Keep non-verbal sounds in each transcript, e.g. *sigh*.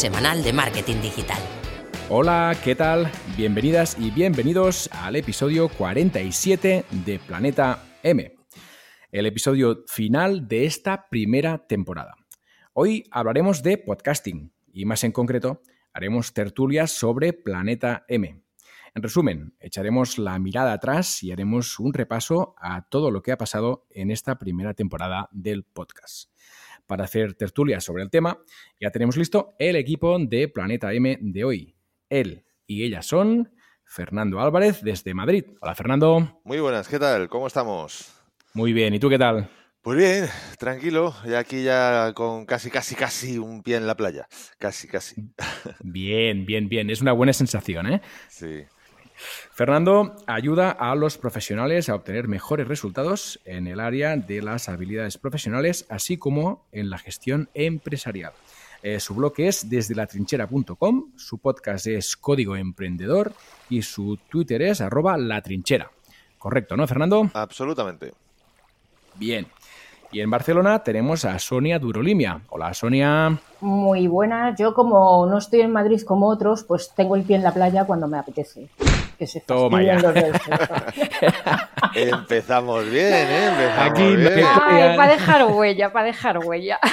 semanal de marketing digital. Hola, ¿qué tal? Bienvenidas y bienvenidos al episodio 47 de Planeta M, el episodio final de esta primera temporada. Hoy hablaremos de podcasting y más en concreto haremos tertulias sobre Planeta M. En resumen, echaremos la mirada atrás y haremos un repaso a todo lo que ha pasado en esta primera temporada del podcast. Para hacer tertulias sobre el tema, ya tenemos listo el equipo de Planeta M de hoy. Él y ella son Fernando Álvarez desde Madrid. Hola Fernando. Muy buenas, ¿qué tal? ¿Cómo estamos? Muy bien, ¿y tú qué tal? Pues bien, tranquilo, ya aquí ya con casi, casi, casi un pie en la playa. Casi, casi. Bien, bien, bien. Es una buena sensación, ¿eh? Sí. Fernando ayuda a los profesionales a obtener mejores resultados en el área de las habilidades profesionales, así como en la gestión empresarial. Eh, su blog es desde latrinchera.com, su podcast es Código Emprendedor y su Twitter es arroba latrinchera. Correcto, ¿no, Fernando? Absolutamente. Bien. Y en Barcelona tenemos a Sonia Durolimia. Hola, Sonia. Muy buena. Yo como no estoy en Madrid como otros, pues tengo el pie en la playa cuando me apetece. Que se Toma ya. los *laughs* *laughs* Empezamos bien, ¿eh? Empezamos Aquí bien. Ay, para dejar huella, para dejar huella. *laughs*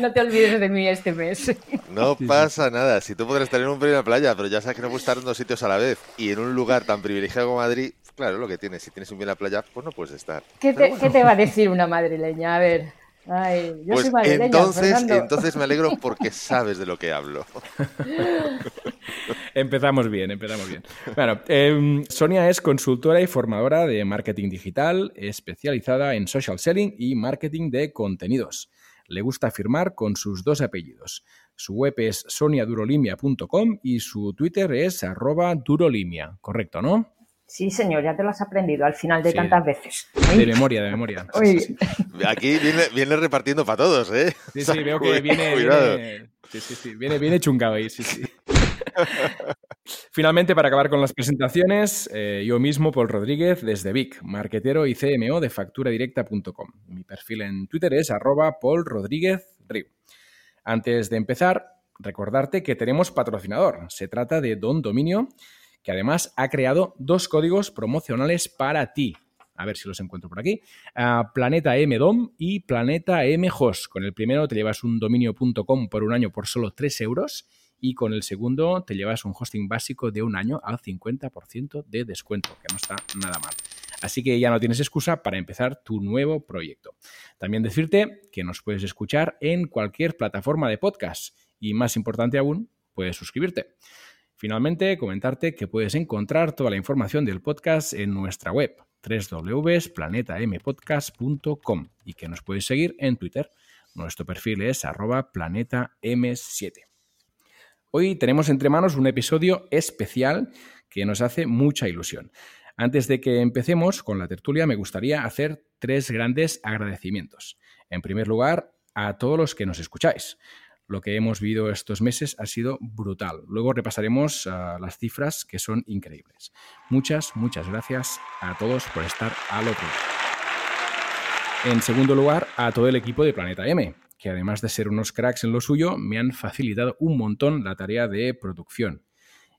No te olvides de mí este mes. No pasa nada. Si tú podrás tener un pie en la playa, pero ya sabes que no puedes estar en dos sitios a la vez. Y en un lugar tan privilegiado como Madrid, claro, lo que tienes. Si tienes un pie en la playa, pues no puedes estar. ¿Qué te, qué te va a decir una madrileña? A ver. Ay, yo Pues soy madrileña, entonces, Fernando. entonces me alegro *laughs* porque sabes de lo que hablo. *laughs* Empezamos bien, empezamos bien. Bueno, em, Sonia es consultora y formadora de marketing digital, especializada en social selling y marketing de contenidos. Le gusta firmar con sus dos apellidos. Su web es soniadurolimia.com y su Twitter es arroba durolimia. Correcto, ¿no? Sí, señor, ya te lo has aprendido al final de Sí. tantas veces. De memoria, de memoria. *laughs* Sí, Uy. sí, sí. Aquí viene, viene repartiendo para todos, ¿eh? Sí, sí, veo que viene, Cuidado. viene, sí, sí, sí, viene, viene chungado ahí, sí, sí. Finalmente, para acabar con las presentaciones, eh, yo mismo, Paul Rodríguez, desde Vic, marquetero y CMO de facturadirecta.com. Mi perfil en Twitter es arroba Paul Rodríguez Riu. Antes de empezar, recordarte que tenemos patrocinador. Se trata de Don Dominio, que además ha creado dos códigos promocionales para ti. A ver si los encuentro por aquí. Ah, Planeta M Dom y Planeta M Host. Con el primero te llevas un dominio.com por un año por solo 3 euros y con el segundo te llevas un hosting básico de un año al 50% de descuento, que no está nada mal. Así que ya no tienes excusa para empezar tu nuevo proyecto. También decirte que nos puedes escuchar en cualquier plataforma de podcast y más importante aún, puedes suscribirte. Finalmente, comentarte que puedes encontrar toda la información del podcast en nuestra web www.planetampodcast.com y que nos puedes seguir en Twitter. Nuestro perfil es arroba planetam7. Hoy tenemos entre manos un episodio especial que nos hace mucha ilusión. Antes de que empecemos con la tertulia, me gustaría hacer tres grandes agradecimientos. En primer lugar, a todos los que nos escucháis. Lo que hemos vivido estos meses ha sido brutal. Luego repasaremos ah, las cifras que son increíbles. Muchas, muchas gracias a todos por estar al otro lado. En segundo lugar, a todo el equipo de Planeta M, que además de ser unos cracks en lo suyo, me han facilitado un montón la tarea de producción.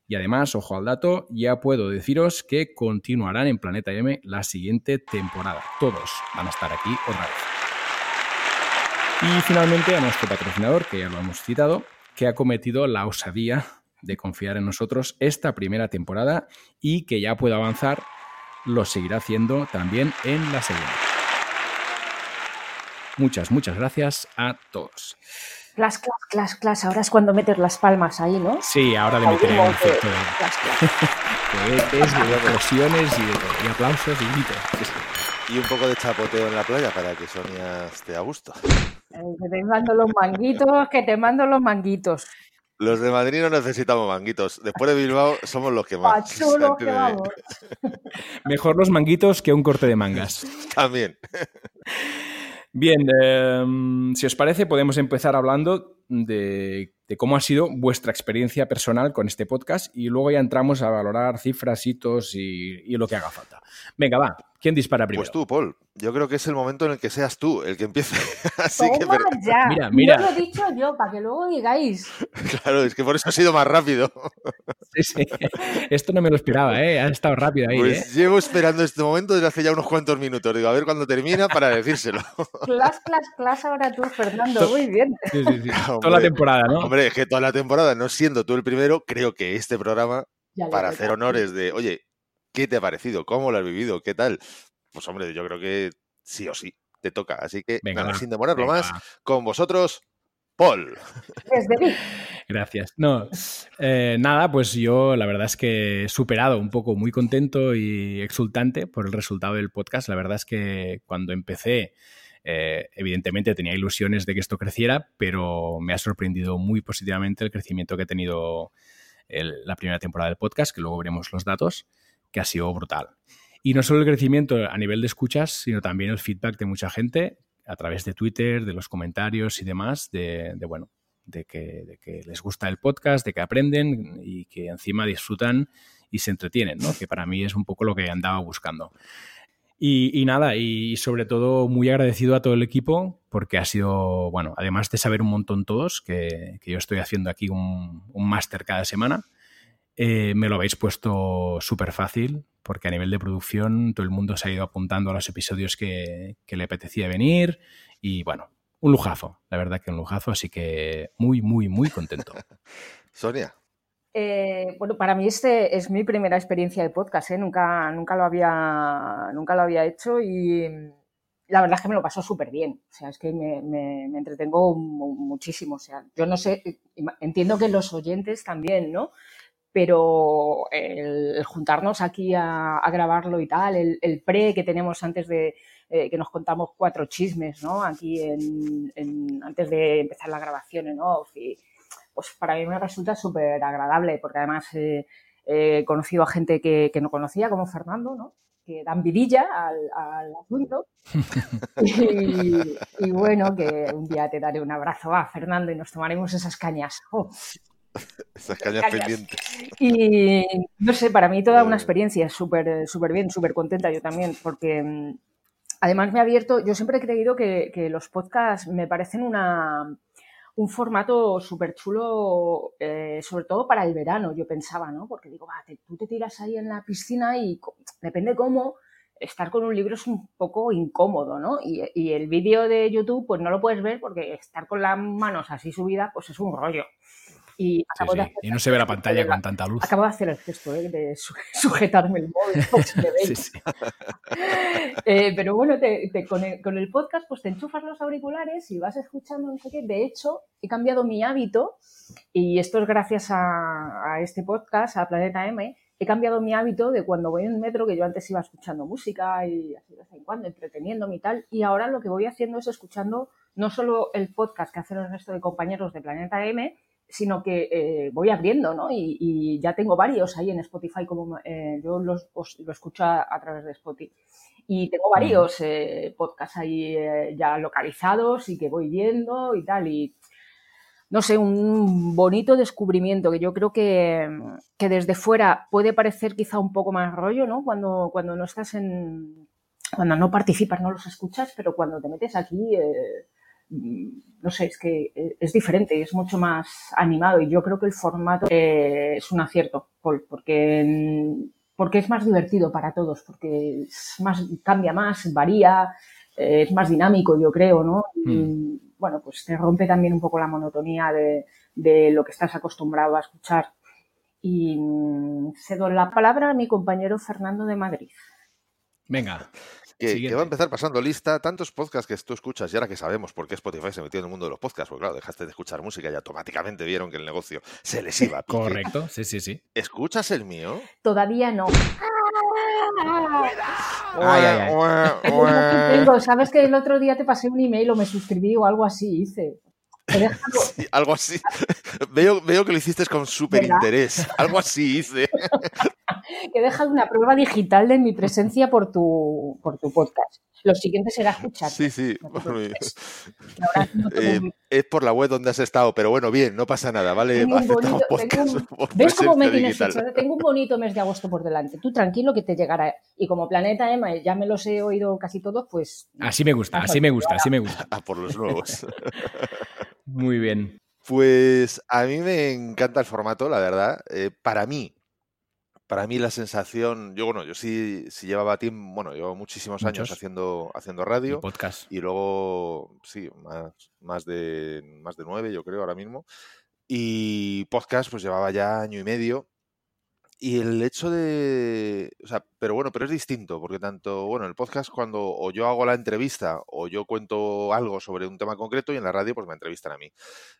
Y además, ojo al dato, ya puedo deciros que continuarán en Planeta M la siguiente temporada. Todos van a estar aquí otra vez. Y finalmente a nuestro patrocinador, que ya lo hemos citado, que ha cometido la osadía de confiar en nosotros esta primera temporada y que ya puedo avanzar, lo seguirá haciendo también en la segunda. Muchas, muchas gracias a todos. Clas, clas, clas, clas. Ahora es cuando metes las palmas ahí, ¿no? Sí, ahora le meteré el Aplaudimos, efecto de clas, clas. *laughs* cohetes, de explosiones y, de todo, y aplausos y gritos. Y un poco de chapoteo en la playa para que Sonia esté a gusto. Eh, Que te mando los manguitos, que te mando los manguitos. Los de Madrid no necesitamos manguitos. Después de Bilbao somos los que más. Pa' chulo que Entiéndeme. vamos. *laughs* Mejor los manguitos que un corte de mangas. También. Bien, em, si os parece, podemos empezar hablando de, de cómo ha sido vuestra experiencia personal con este podcast y luego ya entramos a valorar cifras, hitos y, y lo que haga falta. Venga, va, ¿Quién dispara primero? Pues tú, Paul. Yo creo que es el momento en el que seas tú el que empiece. *laughs* Así que, Toma pero- ya. Mira, mira. No lo he dicho yo, para que luego digáis. *laughs* claro, es que por eso ha sido más rápido. *laughs* Sí, sí. Esto no me lo esperaba, ¿eh? Ha estado rápido ahí, ¿eh? Pues llevo esperando este momento desde hace ya unos cuantos minutos. Digo, a ver cuándo termina para decírselo. Clas, clas, clas ahora tú, Fernando. Muy bien. Sí, sí, sí. Toda Hombre, la temporada, ¿no? Hombre, es que toda la temporada, no siendo tú el primero, creo que este programa, para hacer honores de, oye, ¿qué te ha parecido? ¿Cómo lo has vivido? ¿Qué tal? Pues hombre, yo creo que sí o sí te toca. Así que, Venga, nada, va. sin demorarlo Venga, más, con vosotros, Paul. Desde mí. Gracias. No, eh, nada, pues yo la verdad es que he superado un poco, muy contento y exultante por el resultado del podcast. La verdad es que cuando empecé, eh, evidentemente tenía ilusiones de que esto creciera, pero me ha sorprendido muy positivamente el crecimiento que ha tenido el- la primera temporada del podcast, que luego veremos los datos, que ha sido brutal. Y no solo el crecimiento a nivel de escuchas, sino también el feedback de mucha gente a través de Twitter, de los comentarios y demás, de, de, bueno, de que, de que les gusta el podcast, de que aprenden y que encima disfrutan y se entretienen, ¿no? que para mí es un poco lo que andaba buscando. Y, nada, y sobre todo muy agradecido a todo el equipo porque ha sido, bueno, además de saber un montón todos, que, que yo estoy haciendo aquí un máster cada semana, eh, me lo habéis puesto súper fácil porque a nivel de producción todo el mundo se ha ido apuntando a los episodios que, que le apetecía venir y bueno, un lujazo, la verdad que un lujazo, así que muy, muy, muy contento. *laughs* Sonia. Eh, bueno, para mí este es mi primera experiencia de podcast, ¿eh? nunca, nunca, lo había, nunca lo había hecho y la verdad es que me lo paso súper bien. O sea, es que me, me- me entretengo mu- muchísimo. O sea, yo no sé, entiendo que los oyentes también, ¿no? Pero el, juntarnos aquí a, a grabarlo y tal, el, el pre que tenemos antes de eh, que nos contamos cuatro chismes, ¿no? Aquí en, en- antes de empezar la grabación en off y pues para mí me resulta súper agradable porque además eh, he conocido a gente que, que no conocía, como Fernando, ¿no? que dan vidilla al, al asunto. *laughs* y, y bueno, que un día te daré un abrazo a Fernando y nos tomaremos esas cañas. Oh. *laughs* Esas cañas Cañas. pendientes. Y no sé, para mí toda una Eh. experiencia súper súper bien, súper contenta yo también, porque mm, además me ha abierto, yo siempre he creído que, que los podcasts me parecen una, un formato súper chulo, eh, sobre todo para el verano, yo pensaba, ¿no? Porque digo, va, tú te tiras ahí en la piscina y depende cómo, estar con un libro es un poco incómodo, ¿no? Y, y el vídeo de YouTube, pues no lo puedes ver porque estar con las manos así subidas, pues es un rollo. Y Sí, acabo de sí. hacer Y no se ve la pantalla la- con tanta luz. Acabo de hacer el gesto ¿eh? de su- *laughs* sujetarme el móvil, si. *laughs* Sí. *laughs* Eh, pero bueno, te- te- con, el, con el podcast pues te enchufas los auriculares y vas escuchando no sé qué. De hecho, he cambiado mi hábito y esto es gracias a, a este podcast, a Planeta M. He cambiado mi hábito de cuando voy en metro, que yo antes iba escuchando música y así de vez en cuando, entreteniéndome y tal. Y ahora lo que voy haciendo es escuchando no solo el podcast que hacen el resto de compañeros de Planeta M, sino que eh, voy abriendo, ¿no? Y, y ya tengo varios ahí en Spotify, como eh, yo los, os- lo escucho a, a través de Spotify. Y tengo varios eh, podcasts ahí eh, ya localizados y que voy viendo y tal. Y no sé, un bonito descubrimiento que yo creo que, que desde fuera puede parecer quizá un poco más rollo, ¿no? Cuando, cuando no estás en. Cuando no participas, no los escuchas, pero cuando te metes aquí. Mm, no sé, es que eh, es diferente, es mucho más animado y yo creo que el formato eh, es un acierto, Paul, porque, mm, porque es más divertido para todos, porque es más, cambia más, varía, eh, es más dinámico, yo creo, ¿no? Y, bueno, pues te rompe también un poco la monotonía de, de lo que estás acostumbrado a escuchar. Y mm, cedo la palabra a mi compañero Fernando de Madrid. Venga. Que, va a empezar pasando lista tantos podcasts que tú escuchas y ahora que sabemos por qué Spotify se metió en el mundo de los podcasts, porque claro, dejaste de escuchar música y automáticamente vieron que el negocio se les iba. a pique. Correcto, sí, sí, sí. ¿Escuchas el mío? Todavía no. Ay, ay, ay. *laughs* Tengo, Sabes que el otro día te pasé un email o me suscribí o algo así, hice. *laughs* Sí, algo así. *laughs* Veo, veo que lo hiciste con súper interés. Algo así hice. *laughs* que he dejado una prueba digital de mi presencia por tu, por tu podcast. Lo siguiente será escuchar. Sí, sí. *laughs* Eh, es por la web donde has estado, pero bueno, bien, no pasa nada, ¿vale? Tengo un bonito, *laughs* ¿Ves cómo me tienes hecho? Tengo un bonito mes de agosto por delante. Tú tranquilo que te llegará. Y como Planeta Emma ya me los he oído casi todos, pues... Así me gusta, así me gusta, así me gusta. A por los nuevos. Muy bien. Pues a mí me encanta el formato, la verdad. Eh, para mí, para mí la sensación, yo bueno, yo sí, sí llevaba tiempo, bueno, llevo muchísimos años haciendo, haciendo radio. Y podcast. Y luego, sí, más, más, de, más de nueve, yo creo, ahora mismo. Y podcast, pues llevaba ya año y medio. Y el hecho de. O sea, pero bueno, pero es distinto, porque tanto, bueno, el podcast cuando o yo hago la entrevista o yo cuento algo sobre un tema concreto y en la radio pues me entrevistan a mí.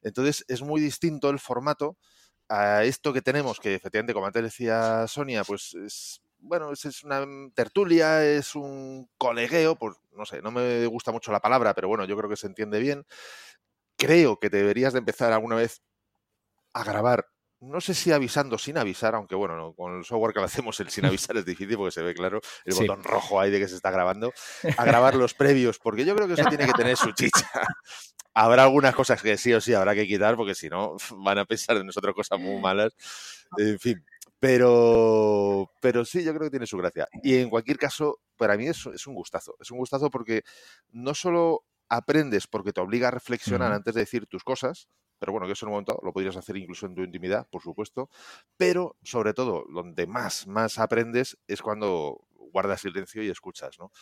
Entonces es muy distinto el formato a esto que tenemos, que efectivamente, como antes decía Sonia, pues es, bueno, es, una tertulia, es un colegueo, pues no sé, no me gusta mucho la palabra, pero bueno, yo creo que se entiende bien. Creo que deberías de empezar alguna vez a grabar, no sé si avisando sin avisar, aunque bueno, con el software que lo hacemos el sin *laughs* avisar es difícil porque se ve claro el botón rojo ahí de que se está grabando, a *laughs* grabar los previos, porque yo creo que eso tiene que tener su chicha habrá algunas cosas que sí o sí habrá que quitar porque si no *laughs* van a pensar de nosotros cosas muy malas. En fin, pero, pero sí, yo creo que tiene su gracia. Y en cualquier caso, para mí es, es un gustazo. Es un gustazo porque no solo aprendes porque te obliga a reflexionar antes de decir tus cosas, pero bueno, que eso en un momento lo podrías hacer incluso en tu intimidad, por supuesto, pero sobre todo, donde más, más aprendes es cuando guardas silencio y escuchas, ¿no?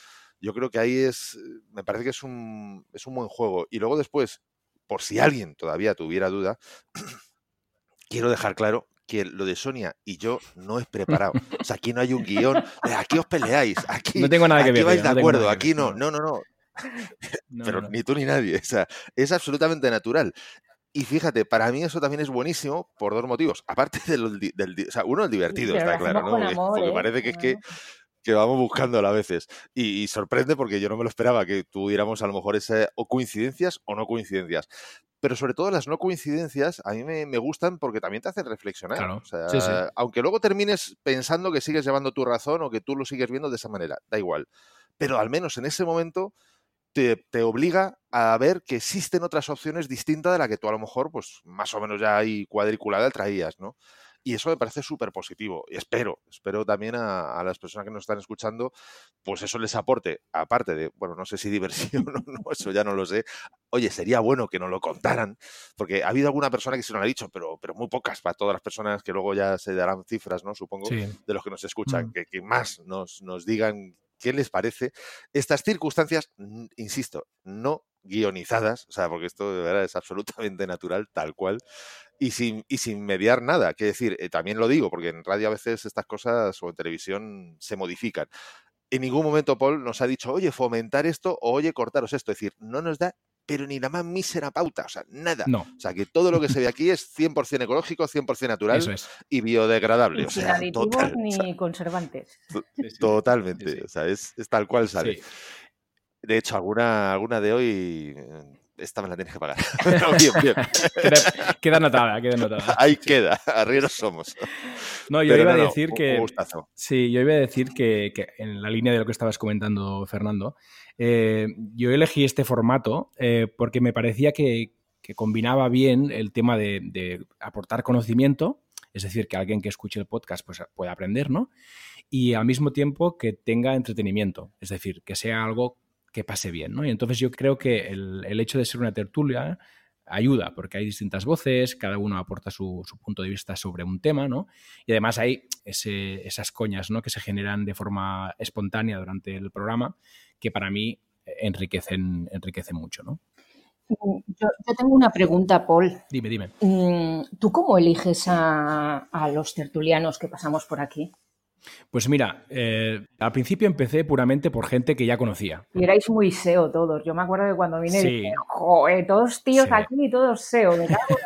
Yo creo que ahí es, me parece que es un, es un buen juego. Y luego después, por si alguien todavía tuviera duda, *clears throat* quiero dejar claro que lo de Sonia y yo no es preparado. O sea, aquí no hay un guion. Aquí os peleáis. Aquí, no tengo nada que ver. vais de acuerdo. Aquí no. No, no, no. Pero ni tú ni nadie. O sea, es absolutamente natural. Y fíjate, para mí eso también es buenísimo por dos motivos. *laughs* Aparte del, del o sea, uno el divertido, está claro, ¿no? Porque, ¿eh? parece que es que que vamos buscando a veces. Y, sorprende porque yo no me lo esperaba que tuviéramos a lo mejor ese o coincidencias o no coincidencias. Pero sobre todo las no coincidencias a mí me, gustan porque también te hacen reflexionar. O sea, Aunque luego termines pensando que sigues llevando tu razón o que tú lo sigues viendo de esa manera, da igual. Pero al menos en ese momento te, te, obliga a ver que existen otras opciones distintas de la que tú a lo mejor, pues más o menos ya ahí cuadriculada traías, ¿no? Y eso me parece súper positivo. Y espero, espero también a, las personas que nos están escuchando, pues eso les aporte, aparte de, bueno, no sé si *laughs* diversión o no, eso ya no lo sé. Oye, sería bueno que nos lo contaran, porque ha habido alguna persona que se lo ha dicho, pero, pero muy pocas para todas las personas que luego ya se darán cifras, ¿no? Supongo, de los que nos escuchan, mm. que, que, más nos, nos digan qué les parece estas circunstancias, insisto, no guionizadas, o sea, porque esto de verdad es absolutamente natural, tal cual, y sin, y sin mediar nada. Que decir, eh, también lo digo, porque en radio a veces estas cosas o en televisión se modifican. En ningún momento Paul nos ha dicho, oye, fomentar esto o oye, cortaros esto. Es decir, no nos da pero ni la más mísera pauta, o sea, nada. No. O sea, que todo lo que se ve aquí es 100% ecológico, 100% natural y biodegradable. o sin aditivos ni conservantes. Totalmente, o sea, es, tal cual sale. De hecho, alguna, alguna de hoy esta me la tienes que pagar. *laughs* *laughs* bien, bien. Queda, anotada, queda anotada. *laughs* Ahí queda, arrieros somos. No, yo iba a decir que. Sí, yo iba a decir que, en la línea de lo que estabas comentando, Fernando, eh, yo elegí este formato eh, porque me parecía que, combinaba bien el tema de, aportar conocimiento, es decir, que alguien que escuche el podcast pues, pueda aprender, ¿no? Y al mismo tiempo que tenga entretenimiento, es decir, que sea algo que pase bien, ¿no? Y entonces yo creo que el, hecho de ser una tertulia ayuda, porque hay distintas voces, cada uno aporta su, punto de vista sobre un tema, ¿no? Y además hay esas coñas, ¿no? Que se generan de forma espontánea durante el programa, que para mí enriquecen, enriquecen mucho, ¿no? Mm, yo, tengo una pregunta, Paul. Dime, dime. Mm, ¿Tú cómo eliges a los tertulianos que pasamos por aquí? Pues mira, eh, al principio empecé puramente por gente que ya conocía. Y erais muy SEO todos. Yo me acuerdo que cuando vine dije, joder, todos tíos aquí y todos SEO, me cago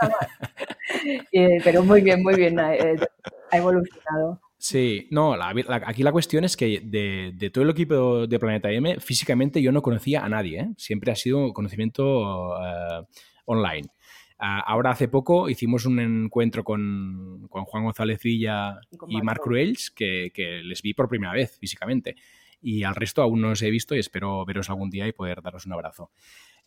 eh, *laughs* pero muy bien, muy bien, eh, ha evolucionado. Sí, no, aquí la cuestión es que de, todo el equipo de Planeta M, físicamente yo no conocía a nadie, siempre ha sido conocimiento online. Ahora hace poco hicimos un encuentro con, Juan González Villa y, Marc Cruels, que, les vi por primera vez físicamente. Y al resto aún no os he visto y espero veros algún día y poder daros un abrazo.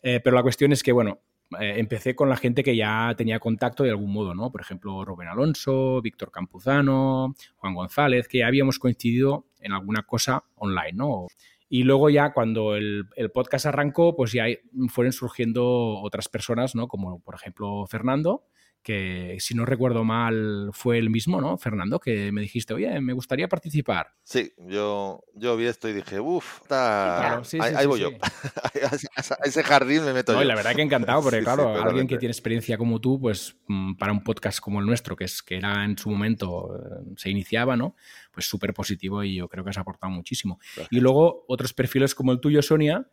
Eh, pero la cuestión es que, bueno, eh, empecé con la gente que ya tenía contacto de algún modo, ¿no? Por ejemplo, Rubén Alonso, Víctor Campuzano, Juan González, que ya habíamos coincidido en alguna cosa online, ¿no? Y luego ya cuando el, podcast arrancó, pues ya fueron surgiendo otras personas, ¿no? Como por ejemplo Fernando, que si no recuerdo mal fue el mismo, ¿no? Fernando, que me dijiste, oye, me gustaría participar. Sí, yo, yo vi esto y dije, uff, ahí, voy yo. *laughs* a ese jardín me meto yo. La verdad que encantado, porque *laughs* claro, alguien que tiene experiencia como tú, pues mm, para un podcast como el nuestro, que es que era en su momento, eh, se iniciaba, ¿no? Pues súper positivo y yo creo que has aportado muchísimo. Y luego otros perfiles como el tuyo, Sonia,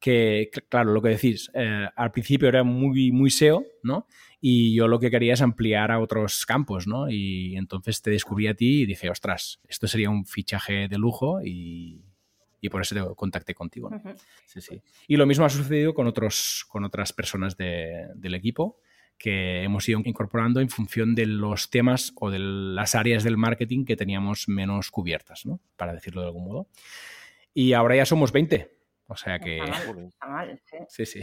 que, claro, lo que decís, eh, al principio era muy, muy SEO, ¿no? Y yo lo que quería es ampliar a otros campos, ¿no? Y entonces te descubrí a ti y dije, ostras, esto sería un fichaje de lujo y, por eso te contacté contigo. Sí, sí. Y lo mismo ha sucedido con, otros, con otras personas del equipo que hemos ido incorporando en función de los temas o de las áreas del marketing que teníamos menos cubiertas, ¿no? Para decirlo de algún modo. Y ahora ya somos 20. O sea que... Está mal, sí. sí,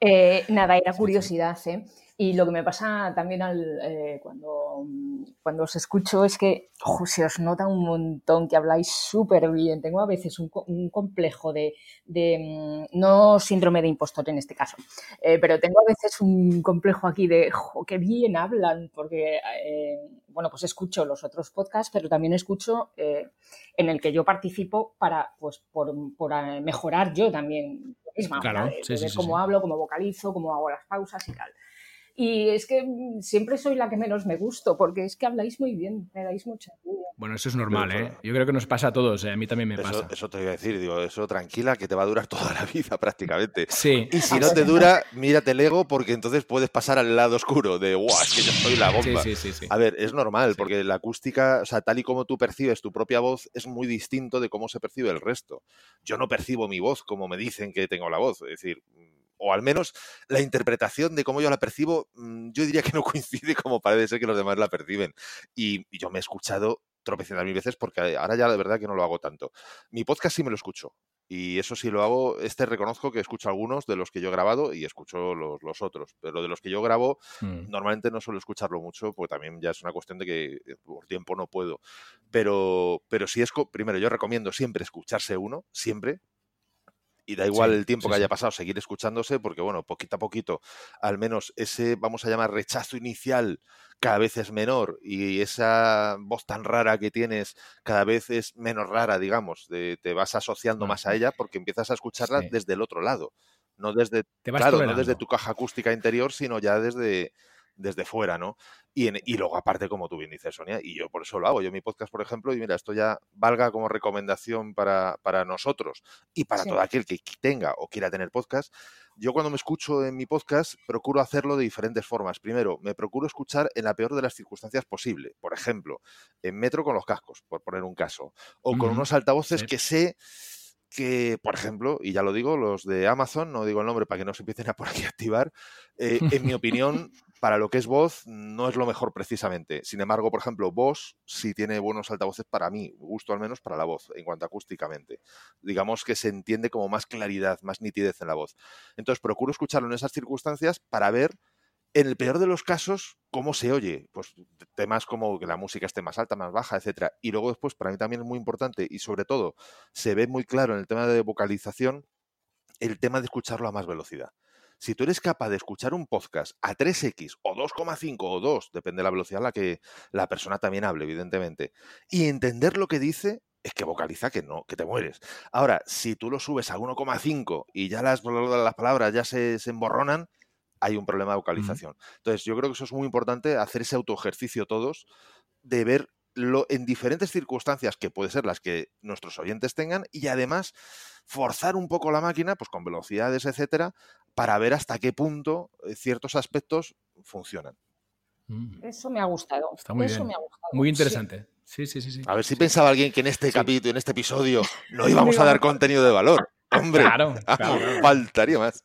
eh, nada, era curiosidad, ¿eh? Y lo que me pasa también al, eh, cuando, cuando os escucho es que se os nota un montón que habláis súper bien. Tengo a veces un, complejo de, mm, no síndrome de impostor en este caso, eh, pero tengo a veces un complejo aquí de, jo, qué bien hablan, porque, eh, bueno, pues escucho los otros podcasts, pero también escucho en el que yo participo para, pues, por, mejorar yo también misma, claro, de, ver cómo hablo, cómo vocalizo, cómo hago las pausas y tal. Y es que mm, siempre soy la que menos me gusto, porque es que habláis muy bien, me dais mucha Bueno, eso es normal, ¿eh? Yo creo que nos pasa a todos, ¿eh? a mí también me pasa. Eso te voy a decir, digo, eso tranquila, que te va a durar *laughs* toda la vida prácticamente. Sí. Y si no te dura, mírate el ego, porque entonces puedes pasar al lado oscuro de, guau, es que yo soy la bomba. Sí, sí, sí, a ver, es normal, porque la acústica, o sea, tal y como tú percibes tu propia voz, es muy distinto de cómo se percibe el resto. Yo no percibo mi voz como me dicen que tengo la voz, es decir o al menos la interpretación de cómo yo la percibo, mm, yo diría que no *laughs* coincide como parece ser que los demás la perciben. Y, yo me he escuchado tropecientas mil veces porque ahora ya de verdad que no lo hago tanto. Mi podcast sí me lo escucho. Y eso sí lo hago, este reconozco que escucho algunos de los que yo he grabado y escucho los, otros, pero de los que yo grabo mm. normalmente no suelo escucharlo mucho porque también ya es una cuestión de que eh, por tiempo no puedo. Pero, pero si es, primero yo recomiendo siempre escucharse uno, siempre, y da igual el tiempo que haya pasado, seguir escuchándose, porque bueno, poquito a poquito, al menos ese, vamos a llamar, rechazo inicial cada vez es menor y esa voz tan rara que tienes cada vez es menos rara, digamos, te vas asociando más a ella porque empiezas a escucharla desde el otro lado, no desde, claro, no desde tu caja acústica interior, sino ya desde, desde fuera, ¿no? Y, y, luego, aparte, como tú bien dices, Sonia, y yo por eso lo hago. Yo mi podcast, por ejemplo, y mira, esto ya valga como recomendación para, para nosotros y para todo aquel que tenga o quiera tener podcast. Yo cuando me escucho en mi podcast, procuro hacerlo de diferentes formas. Primero, me procuro escuchar en la peor de las circunstancias posible. Por ejemplo, en metro con los cascos, por poner un caso. O con unos altavoces que sé que, por ejemplo, y ya lo digo, los de Amazon, no digo el nombre para que no se empiecen a por aquí a activar, eh, en mi opinión, para lo que es voz, no es lo mejor precisamente. Sin embargo, por ejemplo, voz sí tiene buenos altavoces para mí, gusto al menos para la voz, en cuanto acústicamente. Digamos que se entiende como más claridad, más nitidez en la voz. Entonces, procuro escucharlo en esas circunstancias para ver en el peor de los casos, ¿cómo se oye? Pues temas como que la música esté más alta, más baja, etcétera. Y luego después, para mí también es muy importante y sobre todo se ve muy claro en el tema de vocalización el tema de escucharlo a más velocidad. Si tú eres capaz de escuchar un podcast a 3x o 2,5 o 2, depende de la velocidad a la que la persona también hable, evidentemente, y entender lo que dice, es que vocaliza que no, que te mueres. Ahora, si tú lo subes a 1,5 y ya las, las palabras ya se, emborronan, hay un problema de vocalización. Entonces, yo creo que eso es muy importante, hacer ese autoejercicio todos, de ver en diferentes circunstancias que puede ser las que nuestros oyentes tengan y además forzar un poco la máquina, pues con velocidades, etcétera, para ver hasta qué punto eh, ciertos aspectos funcionan. Mm. Eso me ha gustado. Está muy Eso Me ha gustado. Muy interesante. Sí, sí, sí, sí. A ver si pensaba alguien que en este capítulo, en este episodio, *laughs* no íbamos a dar contenido de valor. Hombre, *laughs* claro, faltaría más.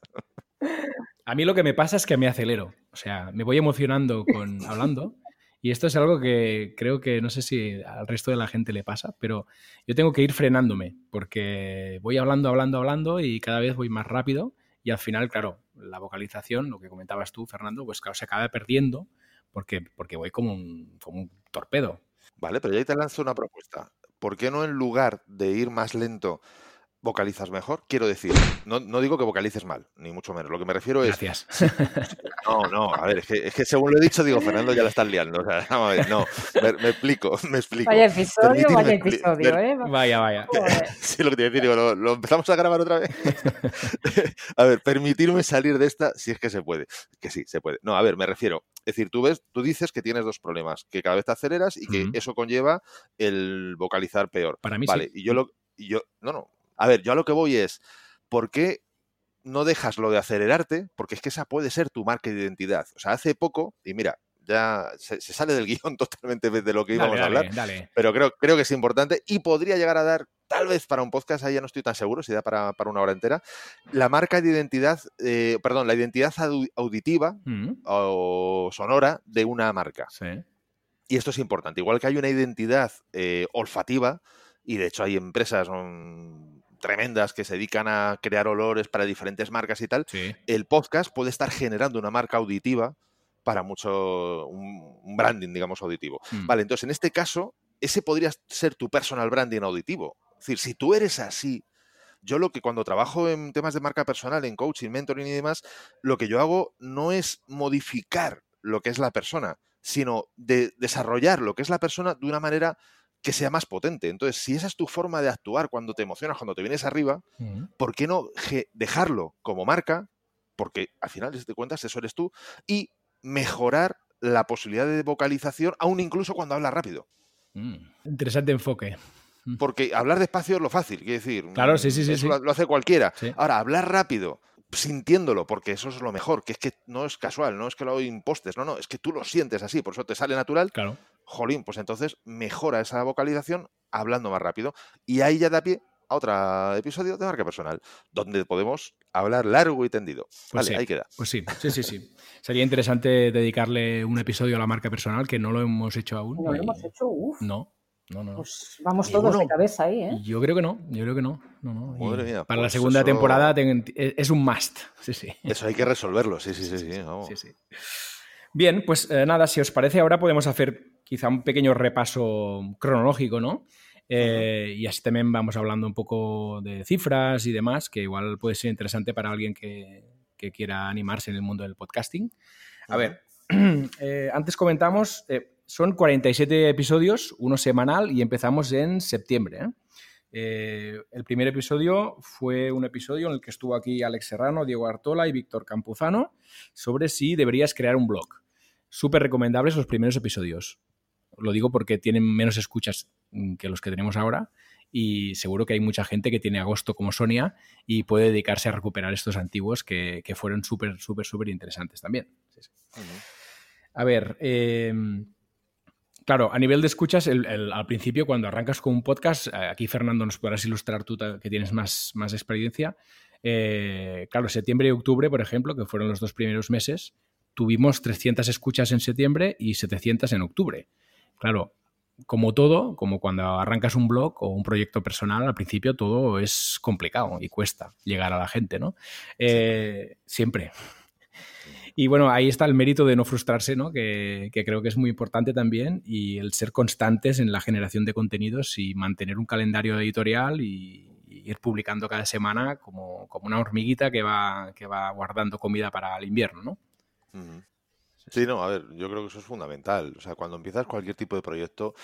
A mí lo que me pasa es que me acelero. O sea, me voy emocionando con *laughs* hablando. Y esto es algo que creo que no sé si al resto de la gente le pasa, pero yo tengo que ir frenándome porque voy hablando, hablando, hablando y cada vez voy más rápido y al final, claro, la vocalización, lo que comentabas tú, Fernando, pues claro, se acaba perdiendo porque, porque voy como un, como un torpedo. Vale, pero ya te lanzo una propuesta. ¿Por qué no en lugar de ir más lento vocalizas mejor. Quiero decir, no, no, digo que vocalices mal, ni mucho menos. Lo que me refiero es. Gracias. *laughs* No, no, a ver, es que, es que según lo he dicho, digo, Fernando ya la estás liando. O sea, *laughs* vamos a ver, no, me, me, explico, me explico. Vaya episodio, vaya episodio, ¿eh? Vaya, vaya. *laughs* Sí, lo que te iba a decir, digo, ¿lo, ¿lo, empezamos a grabar otra vez? a ver, permitirme salir de esta si es que se puede. Que sí, se puede. No, a ver, me refiero. Es decir, tú ves, tú dices que tienes dos problemas, que cada vez te aceleras y que uh -huh. eso conlleva el vocalizar peor. Para mí vale, sí. y yo lo. Y yo, no, no, a ver, yo a lo que voy es, ¿por qué no dejas lo de acelerarte? Porque es que esa puede ser tu marca de identidad. O sea, hace poco, y mira, ya se, se sale del *laughs* guion totalmente de lo que íbamos dale, a hablar, dale, dale. pero creo, creo que es importante y podría llegar a dar, tal vez para un podcast, ahí ya no estoy tan seguro, si da para, para una hora entera, la marca de identidad, eh, perdón, la identidad auditiva Mm. o sonora de una marca. Sí. Y esto es importante. Igual que hay una identidad eh, olfativa, y de hecho hay empresas tremendas que se dedican a crear olores para diferentes marcas y tal, Sí. el podcast puede estar generando una marca auditiva para mucho, un, un branding, digamos, auditivo. Mm. Vale, entonces en este caso, ese podría ser tu personal branding auditivo. Es decir, si tú eres así, yo lo que cuando trabajo en temas de marca personal, en coaching, mentoring y demás, lo que yo hago no es modificar lo que es la persona, sino de desarrollar lo que es la persona de una manera que sea más potente. Entonces, si esa es tu forma de actuar cuando te emocionas, cuando te vienes arriba, Mm. ¿por qué no dejarlo como marca? Porque al final, si te cuentas, eso eres tú, y mejorar la posibilidad de vocalización, aún incluso cuando hablas rápido. Mm. Interesante enfoque. Mm. Porque hablar despacio es lo fácil, quiero decir. Claro, sí, sí, sí, Eso sí. Lo, lo hace cualquiera. Sí. Ahora, hablar rápido, sintiéndolo, porque eso es lo mejor, que es que no es casual, no es que lo impostes, no, no, es que tú lo sientes así, por eso te sale natural. Claro. Jolín, pues entonces mejora esa vocalización hablando más rápido. Y ahí ya da pie a otro episodio de marca personal, donde podemos hablar largo y tendido. Pues vale, sí. ahí queda. Pues sí, sí, sí, sí. *laughs* Sería interesante dedicarle un episodio a la marca personal, que no lo hemos hecho aún. No lo hemos hecho, uff. No, no, no. Pues vamos todos de cabeza ahí, ¿eh? Yo creo que no, yo creo que no. no, no. Y Madre mía, para la pues segunda eso- temporada ten- es un must. Sí, sí. Eso hay que resolverlo, sí, sí, sí, sí. vamos. Sí, sí. Bien, pues eh, nada, si os parece, ahora podemos hacer quizá un pequeño repaso cronológico, ¿no? Eh, y así también vamos hablando un poco de cifras y demás, que igual puede ser interesante para alguien que, que quiera animarse en el mundo del podcasting. A ver, *clears throat* eh, antes comentamos, eh, son 47 episodios, uno semanal, y empezamos en septiembre. ¿eh? Eh, el primer episodio fue un episodio en el que estuvo aquí Alex Serrano, Diego Artola y Víctor Campuzano sobre si deberías crear un blog. Súper recomendables los primeros episodios. Lo digo porque tienen menos escuchas mm, que los que tenemos ahora y seguro que hay mucha gente que tiene agosto como Sonia y puede dedicarse a recuperar estos antiguos que, que fueron súper, súper, súper interesantes también. A ver, eh, claro, a nivel de escuchas, el, el, al principio, cuando arrancas con un podcast, eh, aquí Fernando nos podrás ilustrar tú que tienes más, más experiencia. Eh, claro, septiembre y octubre, por ejemplo, que fueron los dos primeros meses, tuvimos 300 escuchas en septiembre y 700 en octubre. Claro, como todo, como cuando arrancas un blog o un proyecto personal, al principio todo es complicado y cuesta llegar a la gente, ¿no? Eh, siempre. Y bueno, ahí está el mérito de no frustrarse, ¿no? Que, que, creo que es muy importante también, y el ser constantes en la generación de contenidos y mantener un calendario editorial y, ir publicando cada semana como, como, una hormiguita que va, que va guardando comida para el invierno, ¿no? Sí, no, a ver, yo creo que eso es fundamental. O sea, cuando empiezas cualquier tipo de proyecto,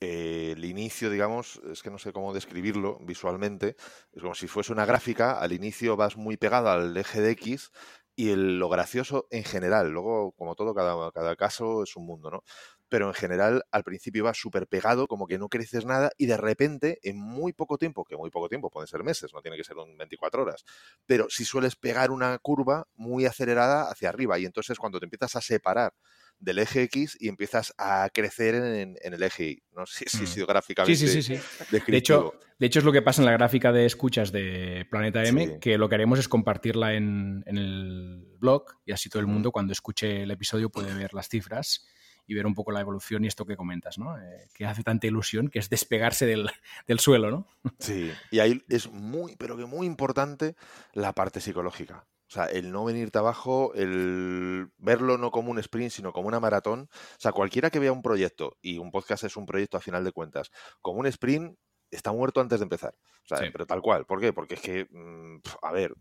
eh, el inicio, digamos, es que no sé cómo describirlo visualmente, es como si fuese una gráfica, al inicio vas muy pegado al eje de X y el, lo gracioso en general, luego, como todo, cada, cada caso es un mundo, ¿no? Pero en general, al principio vas súper pegado, como que no creces nada, y de repente, en muy poco tiempo, que muy poco tiempo, pueden ser meses, no tiene que ser un 24 horas, pero si sueles pegar una curva muy acelerada hacia arriba, y entonces cuando te empiezas a separar del eje X y empiezas a crecer en, el eje Y. No sé si ha Mm. sido gráficamente Sí, sí, sí, sí. De hecho, de hecho, es lo que pasa en la gráfica de escuchas de Planeta M, Sí. que lo que haremos es compartirla en, en el blog y así todo el mundo cuando escuche el episodio puede ver las cifras y ver un poco la evolución y esto que comentas, ¿no? Eh, que hace tanta ilusión, que es despegarse del, del suelo, ¿no? Sí, y ahí es muy, pero que muy importante la parte psicológica. O sea, el no venirte abajo, el verlo no como un sprint, sino como una maratón. O sea, cualquiera que vea un proyecto, y un podcast es un proyecto a final de cuentas, como un sprint, está muerto antes de empezar. O sea, Sí. pero tal cual. ¿Por qué? Porque es que, mm, a ver,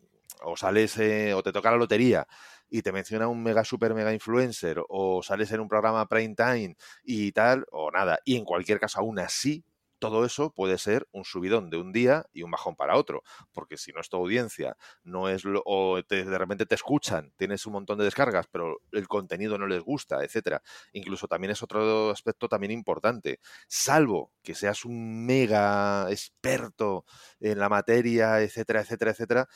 o sales eh, o te toca la lotería y te menciona un mega super mega influencer o sales en un programa prime time y tal o nada y en cualquier caso aún así todo eso puede ser un subidón de un día y un bajón para otro porque si no es tu audiencia no es lo, o te- de repente te escuchan tienes un montón de descargas pero el contenido no les gusta etcétera. Incluso también es otro aspecto también importante salvo que seas un mega experto en la materia etcétera etcétera etcétera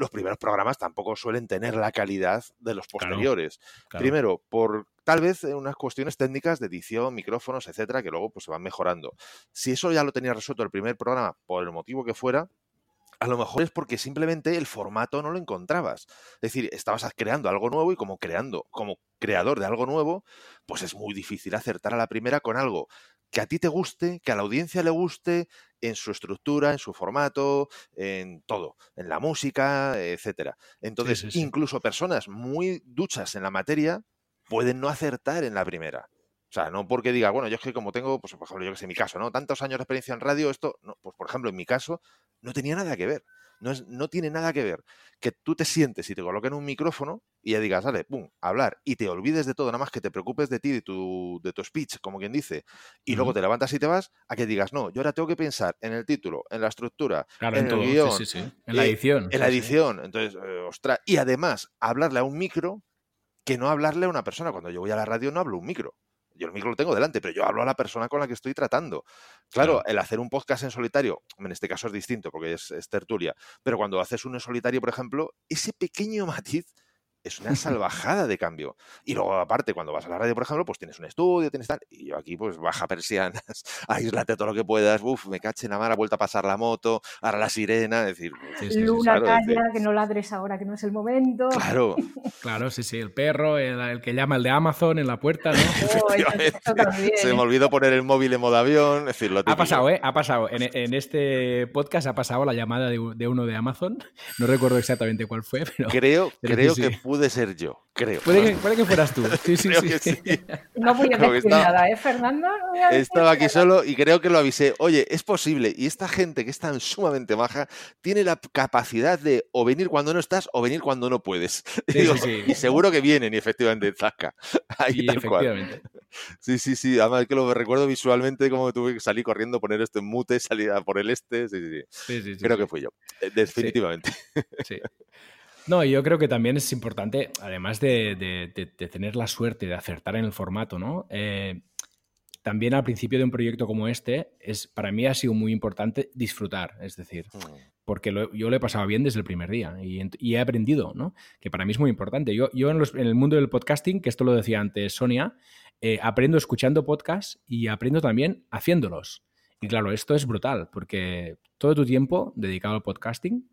los primeros programas tampoco suelen tener la calidad de los posteriores. Claro. Primero, por tal vez eh, unas cuestiones técnicas de edición, micrófonos, etcétera, que luego pues, se van mejorando. Si eso ya lo tenías resuelto el primer programa, por el motivo que fuera, a lo mejor es porque simplemente el formato no lo encontrabas. Es decir, estabas creando algo nuevo y como creando, como creador de algo nuevo, pues es muy difícil acertar a la primera con algo que a ti te guste, que a la audiencia le guste, en su estructura, en su formato, en todo, en la música, etcétera. Entonces, sí, sí. incluso personas muy duchas en la materia pueden no acertar en la primera. O sea, no porque diga, bueno, yo es que como tengo, pues por ejemplo, yo que sé, mi caso, ¿no? Tantos años de experiencia en radio, esto, no, pues por ejemplo, en mi caso, no tenía nada que ver. No, es, no tiene nada que ver que tú te sientes y te coloquen un micrófono y ya digas, dale, pum, hablar, y te olvides de todo, nada más que te preocupes de ti, de tu, de tu speech, como quien dice, y luego te levantas y te vas, a que digas, no, yo ahora tengo que pensar en el título, en la estructura, Claro, en en, el todo. guion, sí, sí, sí. En la eh, edición. en la edición. Entonces, eh, ostras, y además, hablarle a un micro que no hablarle a una persona. Cuando yo voy a la radio no hablo un micro. Yo el micro lo tengo delante, pero yo hablo a la persona con la que estoy tratando. Claro, el hacer un podcast en solitario, en este caso es distinto porque es, es tertulia, pero cuando haces uno en solitario, por ejemplo, ese pequeño *laughs* matiz es una salvajada de cambio. Y luego, aparte, cuando vas a la radio, por ejemplo, pues tienes un estudio, tienes tal, y yo aquí, pues baja persianas, *laughs* aíslate todo lo que puedas, uf, me caché en la mar, ha vuelto a pasar la moto, ahora la sirena, es decir, Sí, sí, sí, Luna, claro, es decir- calla, que no ladres ahora, que no es el momento. claro, *laughs* Claro, sí, sí. El perro, el, el que llama el de Amazon en la puerta, ¿no? *laughs* Oh, Se me olvidó poner el móvil en modo avión, es decir, lo Ha típico. pasado, ¿eh? Ha pasado. En, en este podcast ha pasado la llamada de, de uno de Amazon. No recuerdo exactamente cuál fue, pero Creo, creo sí, que sí. Pude ser yo, creo. puede que, puede que fueras tú. Sí, sí, Creo sí. que sí. *laughs* No voy a decir estaba- nada, ¿eh, Fernando? No voy a decir Estaba aquí nada. solo y creo que lo avisé. Oye, es posible. Y esta gente que es tan sumamente maja tiene la capacidad de o venir cuando no estás o venir cuando no puedes. Y *laughs* Sí, digo, sí, sí. Y seguro que vienen y efectivamente zaca. *laughs* Ahí tal cual. Sí, sí, sí. Además que lo recuerdo visualmente como tuve que salir corriendo, poner esto en mute, salir a por el este. Sí, sí, sí. Sí, sí, sí, Creo sí. que fui yo. Eh, Definitivamente. Sí. No, yo creo que también es importante, además de, de- de- de tener la suerte de acertar en el formato, ¿no? Eh, también al principio de un proyecto como este, es, para mí ha sido muy importante disfrutar, es decir, porque lo- yo lo he pasado bien desde el primer día y, he aprendido, ¿no? Que para mí es muy importante. Yo, yo en, los- en el mundo del podcasting, que esto lo decía antes Sonia, eh, aprendo escuchando podcasts y aprendo también haciéndolos. Y claro, esto es brutal, porque todo tu tiempo dedicado al podcasting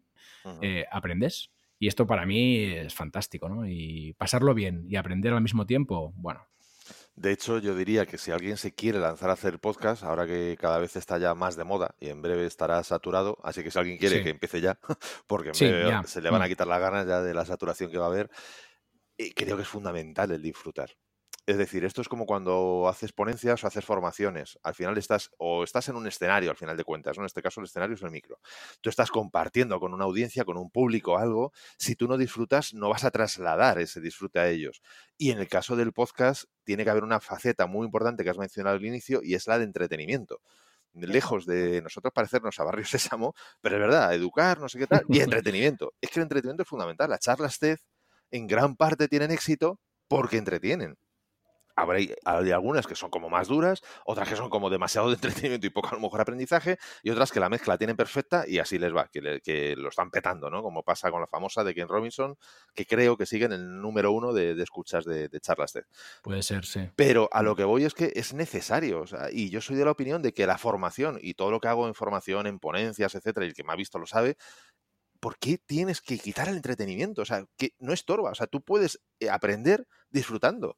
eh, aprendes. Y esto para mí es fantástico, ¿no? Y pasarlo bien y aprender al mismo tiempo, bueno, De hecho, yo diría que si alguien se quiere lanzar a hacer podcast, ahora que cada vez está ya más de moda y en breve estará saturado, así que si alguien quiere Sí. que empiece ya, *laughs* porque en Sí, breve ya. se le van a Mm. quitar las ganas ya de la saturación que va a haber, y creo que es fundamental el disfrutar. Es decir, esto es como cuando haces ponencias o haces formaciones. Al final estás, o estás en un escenario, al final de cuentas, ¿no? En este caso el escenario es el micro. Tú estás compartiendo con una audiencia, con un público algo. Si tú no disfrutas, no vas a trasladar ese disfrute a ellos. Y en el caso del podcast, tiene que haber una faceta muy importante que has mencionado al inicio y es la de entretenimiento. Lejos de nosotros parecernos a Barrio Sésamo, pero es verdad, educar, no sé qué tal, y *laughs* entretenimiento. Es que el entretenimiento es fundamental. Las charlas TED en gran parte tienen éxito porque entretienen. Habrá, hay algunas que son como más duras, otras que son como demasiado de *laughs* entretenimiento y poco a lo mejor aprendizaje, y otras que la mezcla tienen perfecta y así les va, que, que lo están petando, ¿no? Como pasa con la famosa de Ken Robinson, que creo que sigue en el número uno de, escuchas de, de charlas TED. Puede ser, sí. Pero a lo que voy es que es necesario, o sea, y yo soy de la opinión de que la formación y todo lo que hago en formación, en ponencias, etcétera, y el que me ha visto lo sabe, ¿por qué tienes que quitar el entretenimiento? O sea, que no estorba. O sea, tú puedes eh, aprender disfrutando.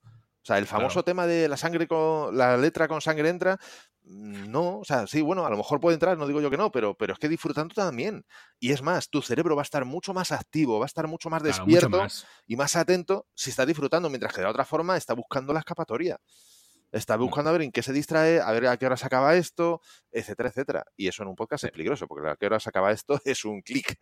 Sea, el famoso tema de la sangre con la letra con sangre entra, no, o sea, sí, bueno, a lo mejor puede entrar, no digo yo que no, pero, pero es que disfrutando también. Y es más, tu cerebro va a estar mucho más activo, va a estar mucho más despierto y más atento si está disfrutando, mientras que de otra forma está buscando la escapatoria. Está buscando a ver en qué se distrae, a ver a qué hora se acaba esto, etcétera, etcétera. Y eso en un podcast es peligroso, porque a qué hora se acaba esto *laughs* es un clic.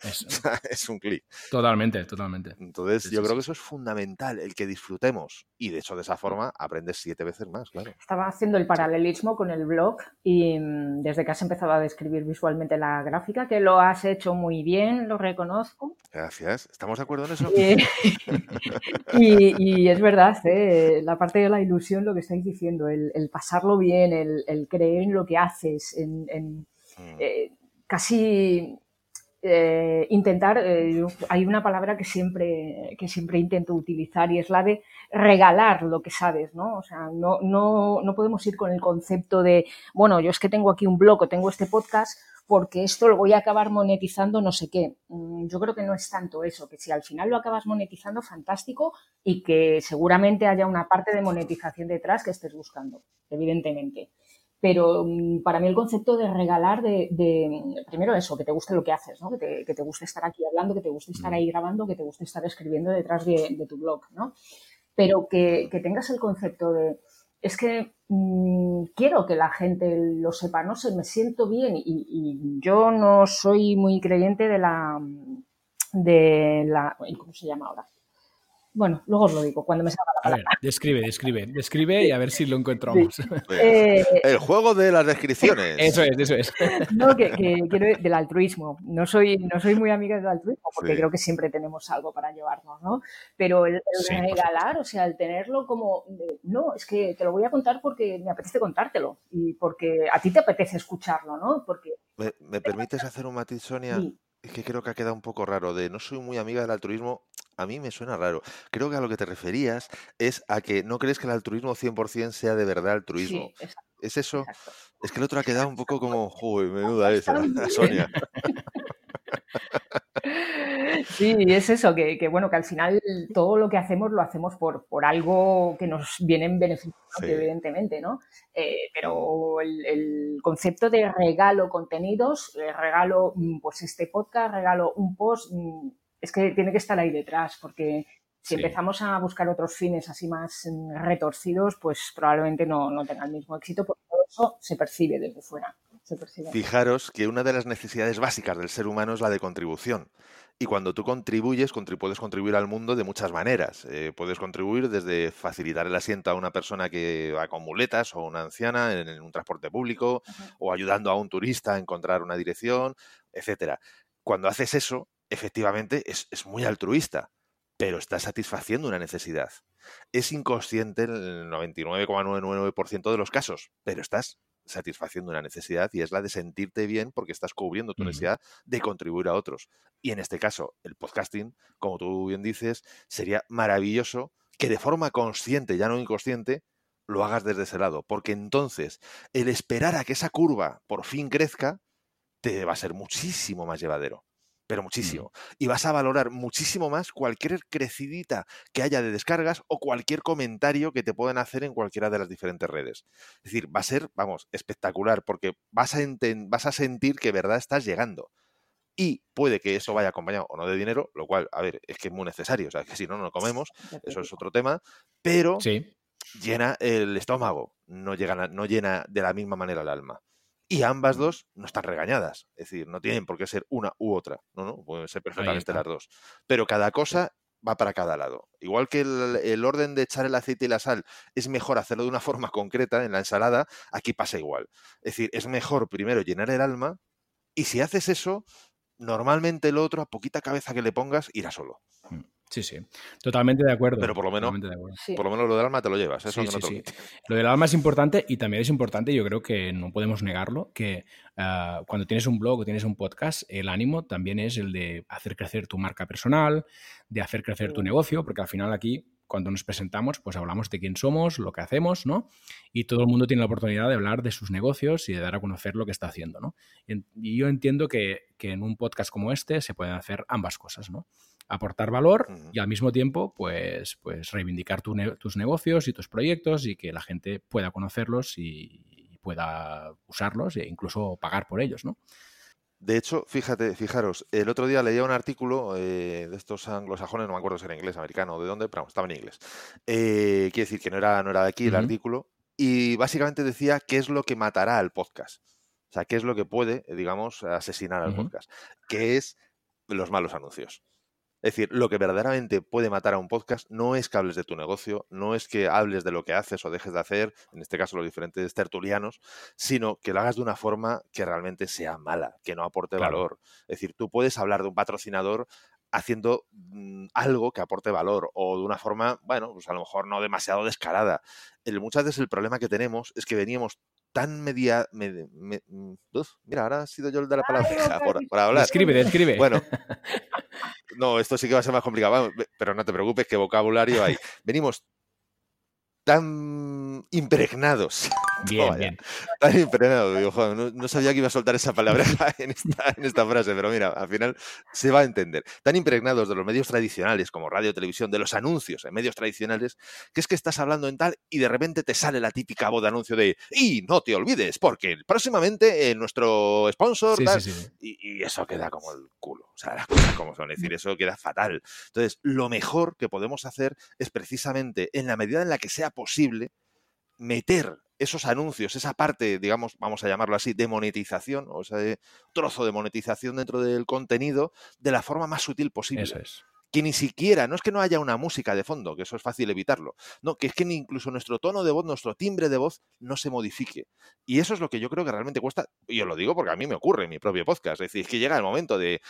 es un clic. Totalmente, totalmente. Entonces, yo creo que eso es fundamental, el que disfrutemos. Y de hecho, de esa forma, aprendes siete veces más, claro. Estaba haciendo el paralelismo con el blog y mm, desde que has empezado a describir visualmente la gráfica, que lo has hecho muy bien, lo reconozco. Gracias. ¿Estamos de acuerdo en eso? *laughs* *laughs* y, es verdad, ¿eh? la parte de la ilusión, lo que estáis diciendo el, pasarlo bien, el, creer en lo que haces, en, mm. eh, casi eh, intentar, eh, hay una palabra que siempre, que siempre intento utilizar y es la de regalar lo que sabes, ¿no? O sea, no, no, no podemos ir con el concepto de, bueno, yo es que tengo aquí un blog o tengo este podcast porque esto lo voy a acabar monetizando no sé qué. Mm, yo creo que no es tanto eso, que si al final lo acabas monetizando, fantástico, y que seguramente haya una parte de monetización detrás que estés buscando, evidentemente. Pero mm, para mí el concepto de regalar, de, primero eso, que te guste lo que haces, ¿no? que, te, que te guste estar aquí hablando, que te guste estar ahí grabando, que te guste estar escribiendo detrás de, tu blog, ¿no? Pero que, que tengas el concepto de, es que mm, quiero que la gente lo sepa, no sé, me siento bien y, yo no soy muy creyente de la, de la, ¿cómo se llama ahora? Bueno, luego os lo digo cuando me salga la palabra. describe, describe, describe y a ver si lo encontramos. *laughs* Eh, el juego de las descripciones. Eso es, eso es. *laughs* No, que, quiero del altruismo. No soy, no soy muy amiga del altruismo porque creo que siempre tenemos algo para llevarnos, ¿no? Pero el, regalar, o sea, el tenerlo como, no, es que te lo voy a contar porque me apetece contártelo y porque a ti te apetece escucharlo, ¿no? Porque ¿Me, permites hacer un matiz, Sonia? Es que creo que ha quedado un poco raro de no soy muy amiga del altruismo. A mí me suena raro. Creo que a lo que te referías es a que no crees que el altruismo 100% sea de verdad altruismo. ¿Es eso? Es que el otro ha quedado un poco como, joder, *laughs* menuda esa, *laughs* Sonia. Sí, es eso, que, bueno, que al final todo lo que hacemos lo hacemos por, por algo que nos viene en beneficio, evidentemente, ¿no? Eh, pero el, concepto de regalo contenidos, eh, regalo mm, pues este podcast, regalo un post, mm, es que tiene que estar ahí detrás, porque si empezamos a buscar otros fines así más mm, retorcidos, pues probablemente no, no tenga el mismo éxito, porque todo eso se percibe desde fuera. Fijaros que una de las necesidades básicas del ser humano es la de contribución. Y cuando tú contribuyes, puedes contribuir al mundo de muchas maneras. Eh, puedes contribuir desde facilitar el asiento a una persona que va con muletas o una anciana en, un transporte público, o ayudando a un turista a encontrar una dirección, etcétera. Cuando haces eso, efectivamente es, es muy altruista, pero estás satisfaciendo una necesidad. Es inconsciente en el 99,999% de los casos, pero estás satisfaciendo una necesidad y es la de sentirte bien porque estás cubriendo tu necesidad de contribuir a otros. Y en este caso, el podcasting, como tú bien dices, sería maravilloso que de forma consciente, ya no inconsciente, lo hagas desde ese lado, porque entonces el esperar a que esa curva por fin crezca te va a ser muchísimo más llevadero pero muchísimo. Y vas a valorar muchísimo más cualquier crecidita que haya de descargas o cualquier comentario que te puedan hacer en cualquiera de las diferentes redes. Es decir, va a ser, vamos, espectacular porque vas a, vas a sentir que verdad estás llegando. Y puede que eso vaya acompañado o no de dinero, lo cual, a ver, es que es muy necesario, o sea, que si no, no comemos, eso es otro tema, pero llena el estómago, no, llega, no llena de la misma manera el alma. Y ambas dos no están regañadas. Es decir, no tienen por qué ser una u otra. No, no, pueden ser perfectamente las dos. Pero cada cosa va para cada lado. Igual que el, orden de echar el aceite y la sal es mejor hacerlo de una *laughs* forma concreta en la ensalada, aquí pasa igual. Es decir, es mejor primero llenar el alma y si haces eso, normalmente el otro, a poquita cabeza que le pongas, irá solo. Mm. Sí, sí, totalmente de acuerdo. Pero por lo menos, por lo, menos lo del alma te lo llevas, eso sí, sí, Lo del alma es importante y también es importante, yo creo que no podemos negarlo, que ah, cuando tienes un blog o tienes un podcast, el ánimo también es el de hacer crecer tu marca personal, de hacer crecer tu negocio, porque al final aquí cuando nos presentamos, pues hablamos de quién somos, lo que hacemos, ¿no? Y todo el mundo tiene la oportunidad de hablar de sus negocios y de dar a conocer lo que está haciendo, ¿no? Y, yo entiendo que, que, en un podcast como este se pueden hacer ambas cosas, ¿no? Aportar valor y al mismo tiempo, pues, pues reivindicar tus negocios y tus proyectos y que la gente pueda conocerlos y, pueda usarlos e incluso pagar por ellos, ¿no? De hecho, fíjate, fijaros, el otro día leía un artículo eh, de estos anglosajones, no me acuerdo si era inglés, americano, de dónde, pero estaba en inglés. Eh, quiere decir que no era, no era de aquí el artículo, y básicamente decía qué es lo que matará al podcast. O sea, qué es lo que puede, digamos, asesinar al podcast. Que es los malos anuncios. Es decir, lo que verdaderamente puede matar a un podcast no es que hables de tu negocio, no es que hables de lo que haces o dejes de hacer, en este caso los diferentes tertulianos, sino que lo hagas de una forma que realmente sea mala, que no aporte valor. Es decir, tú puedes hablar de un patrocinador haciendo mm, algo que aporte valor o de una forma, bueno, pues a lo mejor no demasiado descarada. El, muchas veces el problema que tenemos es que veníamos tan media... Mm, mira, ahora ha sido yo el de la palabra *laughs* por, por hablar. Escribe, describe. Bueno, *laughs* no, esto sí que va a ser más complicado, pero no te preocupes, que vocabulario hay. Venimos tan impregnados. *laughs* Bien, bien. Tan impregnados. no, sabía que iba a soltar esa palabra *laughs* en esta, frase, pero mira, al final se va a entender. Tan impregnados de los medios tradicionales como radio, televisión, de los anuncios en medios tradicionales, que es que estás hablando en tal y de repente te sale la típica voz de anuncio de y no te olvides, porque próximamente en nuestro sponsor Y, y, eso queda como el culo. O sea, las cosas como son, es decir, eso queda fatal. Entonces, lo mejor que podemos hacer es precisamente en la medida en la que sea posible meter esos anuncios, esa parte, digamos, vamos a llamarlo así, de monetización, o de trozo de monetización dentro del contenido, de la forma más sutil posible. Eso es que ni siquiera, no es que no haya una música de fondo, que eso es fácil evitarlo, no, que es que ni incluso nuestro tono de voz, nuestro timbre de voz no se modifique. Y eso es lo que yo creo que realmente cuesta, y os lo digo porque a mí me ocurre en mi propio podcast, es decir, es que llega el momento de,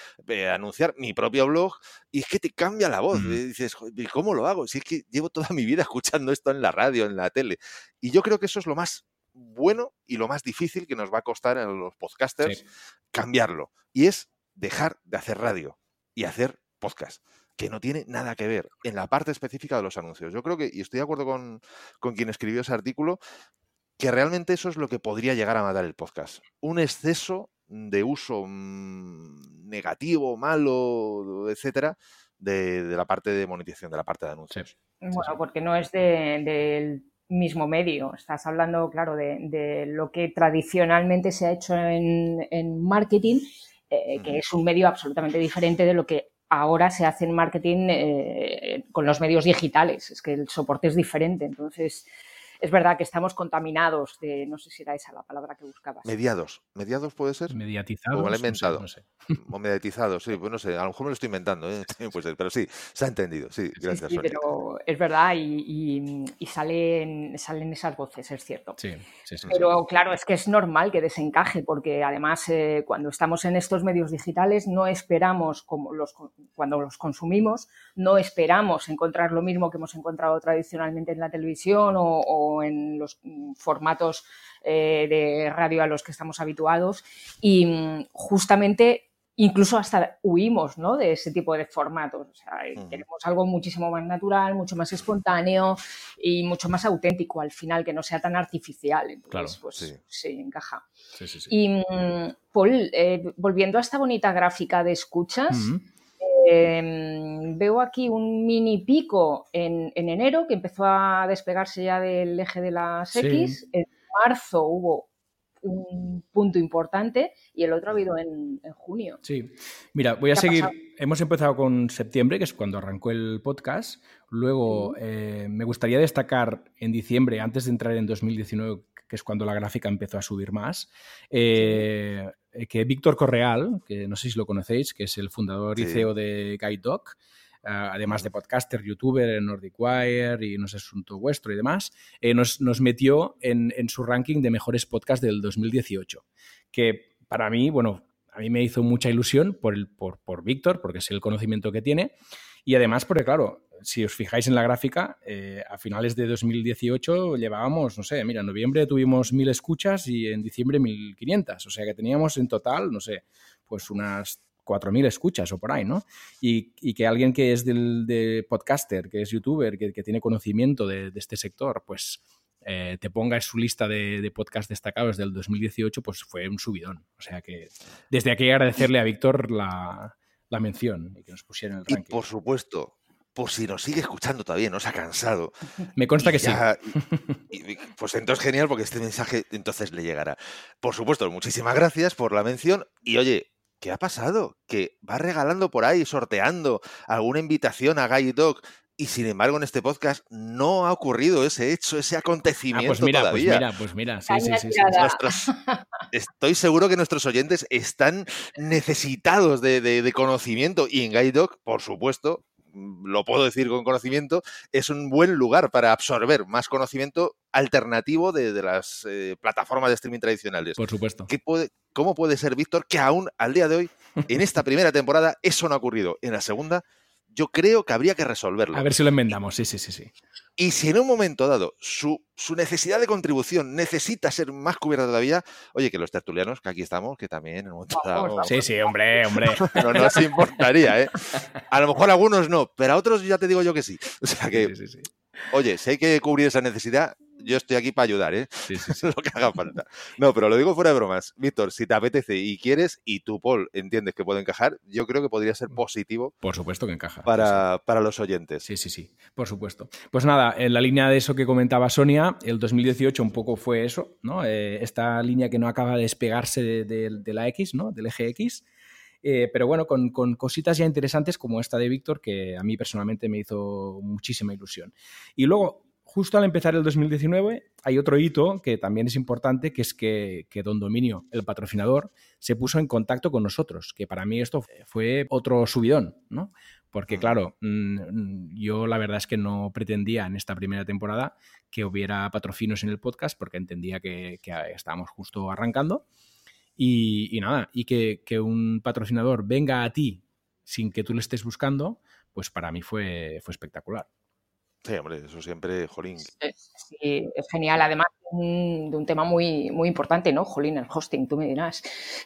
anunciar mi propio blog y es que te cambia la voz, y dices, ¿cómo lo hago? Si es que llevo toda mi vida *laughs* escuchando esto en la radio, en la tele. Y yo creo que eso es lo más bueno y lo más difícil que nos va a costar a los podcasters cambiarlo. Y es dejar de hacer radio y hacer podcast que no tiene nada que ver en la parte específica de los anuncios. Yo creo que, y estoy de acuerdo con, quien escribió ese artículo, que realmente eso es lo que podría llegar a matar el podcast. Un exceso de uso mm, negativo, malo, etcétera, de, la parte de monetización, de la parte de anuncios. Bueno, porque no es del mismo medio. Estás hablando, claro, de, lo que tradicionalmente se ha hecho en, marketing, eh, que es un medio absolutamente diferente de lo que ahora se hace en marketing eh, con los medios digitales, es que el soporte es diferente, entonces es verdad que estamos contaminados de, no sé si era esa la palabra que buscabas. Mediados. ¿Mediados puede ser? Mediatizados. O inventado. No sé, *laughs* O mediatizados, sí, pues no sé, a lo mejor me lo estoy inventando, ¿eh? *laughs* pero sí, se ha entendido, sí, gracias. Sí, pero es verdad y, salen, salen esas voces, es cierto. Sí, sí, Pero claro, es que es normal que desencaje, porque además eh, cuando estamos en estos medios digitales no esperamos, como los, cuando los consumimos, no esperamos encontrar lo mismo que hemos encontrado tradicionalmente en la televisión o en los mm, formatos eh, de radio a los que estamos habituados y mm, justamente incluso hasta huimos ¿no? de ese tipo de formatos. O sea, queremos algo muchísimo más natural, mucho más espontáneo y mucho más auténtico al final, que no sea tan artificial. Entonces, pues sí, encaja. y mm, Paul, eh, volviendo a esta bonita gráfica de escuchas, Em, veo aquí un mini pico en, enero que empezó a despegarse ya del eje de las X. En marzo hubo un punto importante y el otro ha habido en, junio. Sí, mira, voy a seguir. Hemos empezado con septiembre, que es cuando arrancó el podcast. Luego eh, me gustaría destacar en diciembre, antes de entrar en 2019, que es cuando la gráfica empezó a subir más. Eh, que Víctor Correal, que no sé si lo conocéis, que es el fundador y CEO de Guide Dog, eh, además de podcaster, youtuber en Nordic Wire y no sé, asunto vuestro y demás, eh, nos, metió en, su ranking de mejores podcasts del 2018, que para mí, bueno, a mí me hizo mucha ilusión por, por, por Víctor, porque sé el conocimiento que tiene, Y además, porque claro, si os fijáis en la gráfica, eh, a finales de 2018 llevábamos, no sé, mira, en noviembre tuvimos 1.000 escuchas y en diciembre 1.500. O sea que teníamos en total, no sé, pues unas 4.000 escuchas o por ahí, ¿no? Y, que alguien que es del, de podcaster, que es youtuber, que, tiene conocimiento de, este sector, pues eh, te ponga en su lista de, de podcast destacados del 2018, pues fue un subidón. O sea que desde aquí agradecerle a Víctor la, mención y que nos pusiera en el ranking. Y por supuesto, por si nos sigue escuchando todavía, no se ha cansado. Me consta que sí. pues entonces genial porque este mensaje entonces le llegará. Por supuesto, muchísimas gracias por la mención y oye, ¿qué ha pasado? Que va regalando por ahí, sorteando alguna invitación a Guy Dog y sin embargo, en este podcast no ha ocurrido ese hecho, ese acontecimiento ah, pues mira, todavía. Pues mira, pues mira, sí, sí, sí, estoy seguro que nuestros oyentes están necesitados de, conocimiento y en Guide Dog, por supuesto, lo puedo decir con conocimiento, es un buen lugar para absorber más conocimiento alternativo de, las eh, plataformas de streaming tradicionales. Por supuesto. puede, ¿Cómo puede ser, Víctor, que aún al día de hoy, en esta primera temporada, eso no ha ocurrido? En la segunda, yo creo que habría que resolverlo. A ver si lo enmendamos, sí, sí, sí, sí. Y si en un momento dado su, necesidad de contribución necesita ser más cubierta todavía, oye, que los tertulianos, que aquí estamos, que también en un momento dado... Sí, sí, hombre, hombre. *laughs* No nos importaría, ¿eh? A lo mejor a algunos no, pero a otros ya te digo yo que sí. O sea que, sí, sí, sí. oye, si hay que cubrir esa necesidad, yo estoy aquí para ayudar, ¿eh? Sí, sí, *laughs* sí. lo que haga falta. No, pero lo digo fuera de bromas. Víctor, si te apetece y quieres, y tú, Paul, entiendes que puede encajar, yo creo que podría ser positivo. Por supuesto que encaja. Para, para los oyentes. Sí, sí, sí, por supuesto. Pues nada, en la línea de eso que comentaba Sonia, el 2018 un poco fue eso, ¿no? Eh, esta línea que no acaba de despegarse de, la X, ¿no? Del eje X. Eh, pero bueno, con, con, cositas ya interesantes como esta de Víctor, que a mí personalmente me hizo muchísima ilusión. Y luego, justo al empezar el 2019 hay otro hito que también es importante, que es que, Don Dominio, el patrocinador, se puso en contacto con nosotros, que para mí esto fue otro subidón, ¿no? Porque claro, mm, yo la verdad es que no pretendía en esta primera temporada que hubiera patrocinios en el podcast porque entendía que, estábamos justo arrancando. Y, nada, y que, que un patrocinador venga a ti sin que tú le estés buscando, pues para mí fue, fue espectacular. Sí, hombre, eso siempre, jolín. Sí, es genial. Además, de un tema muy, muy importante, ¿no? Jolín, el hosting, tú me dirás.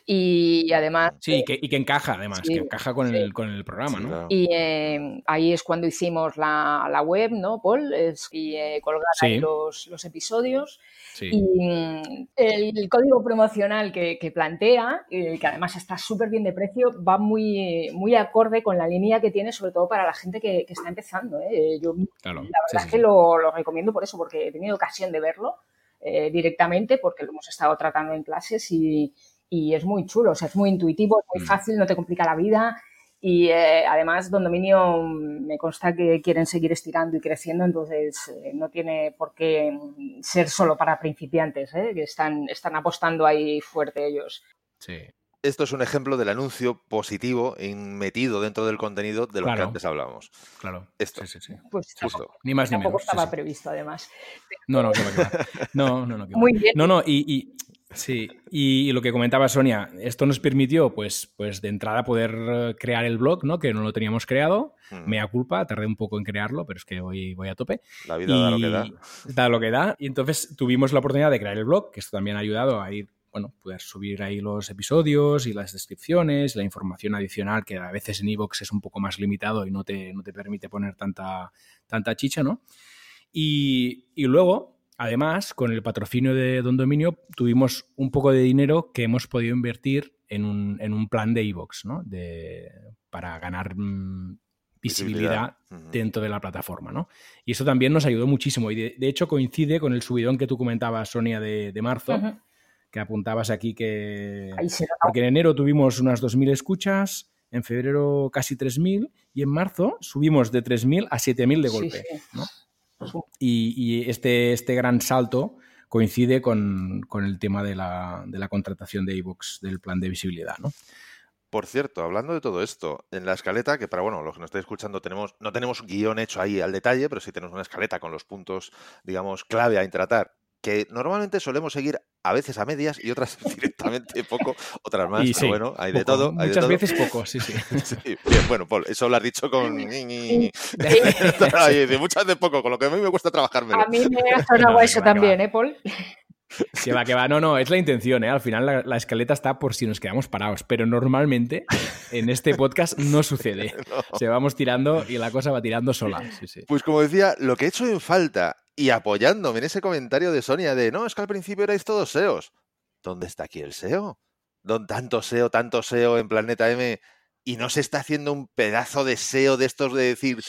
Y además... Sí, y que, y que encaja, además, que encaja con, el, con el programa, ¿no? Y eh, ahí es cuando hicimos la, la web, ¿no, Paul? Es, y eh, colgar ahí los, los episodios. Y mm, el, código promocional que, plantea, que además está súper bien de precio, va muy, muy acorde con la línea que tiene, sobre todo para la gente que, está empezando. ¿eh? Yo la verdad es que lo, recomiendo por eso, porque he tenido ocasión de verlo eh, directamente, porque lo hemos estado tratando en clases y, y es muy chulo, o sea, es muy intuitivo, es muy mm. fácil, no te complica la vida y eh, además, Don Dominio mm, me consta que quieren seguir estirando y creciendo, entonces eh, no tiene por qué mm, ser solo para principiantes, ¿eh? que están, están apostando ahí fuerte ellos. Sí. Esto es un ejemplo del anuncio positivo metido dentro del contenido de lo que antes hablábamos. Claro. Esto. Sí, sí, Pues Justo. Ni más ni tampoco menos. estaba previsto, además. No, no, no, no, no, Muy bien. No, no, y Sí, y, lo que comentaba Sonia, esto nos permitió, pues, pues de entrada poder eh, crear el blog, ¿no? Que no lo teníamos creado. Me da culpa, tardé un poco en crearlo, pero es que hoy voy a tope. La vida da lo que da. Da lo que da. Y entonces tuvimos la oportunidad de crear el blog, que esto también ha ayudado a ir, bueno, poder subir ahí los episodios y las descripciones, la información adicional, que a veces en iVoox es un poco más limitado y no te, no te permite poner tanta, tanta chicha, ¿no? Y, y luego Además, con el patrocinio de Don Dominio, tuvimos un poco de dinero que hemos podido invertir en un, plan de Evox, ¿no? De, para ganar mm, visibilidad, dentro de la plataforma, ¿no? Y eso también nos ayudó muchísimo. Y de, hecho coincide con el subidón que tú comentabas, Sonia, de, marzo, que apuntabas aquí que... Porque en enero tuvimos unas 2.000 escuchas, en febrero casi 3.000 y en marzo subimos de 3.000 a 7.000 de golpe, ¿no? Y, este, este gran salto coincide con, el tema de la, contratación de iVoox, del plan de visibilidad, ¿no? Por cierto, hablando de todo esto, en la escaleta, que para bueno, los que nos estáis escuchando, tenemos, no tenemos un guion hecho ahí al detalle, pero sí tenemos una escaleta con los puntos, digamos, clave a tratar, que normalmente solemos seguir a veces a medias y otras *laughs* directamente poco, otras más, Y pero sí, bueno, hay de todo. Hay de Muchas todo. veces poco, sí, sí. *laughs* Sí, bien, bueno, Paul, eso lo has dicho con... *laughs* De muchas veces poco, con lo que a mí me cuesta trabajar menos. A mí me ha sonado No, eso también. ¿eh, Paul? Que va, que va. No, no, es la intención, ¿eh? Al final la, la escaleta está por si nos quedamos parados, pero normalmente en este podcast no sucede. *laughs* Se vamos tirando y la cosa va tirando sola. Sí, sí. Pues como decía, lo que he hecho en falta y apoyándome en ese comentario de Sonia de no, es que al principio erais todos SEOs. ¿Dónde está aquí el SEO? ¿Dónde tanto SEO, tanto SEO en Planeta M y no se está haciendo un pedazo de SEO de estos de decir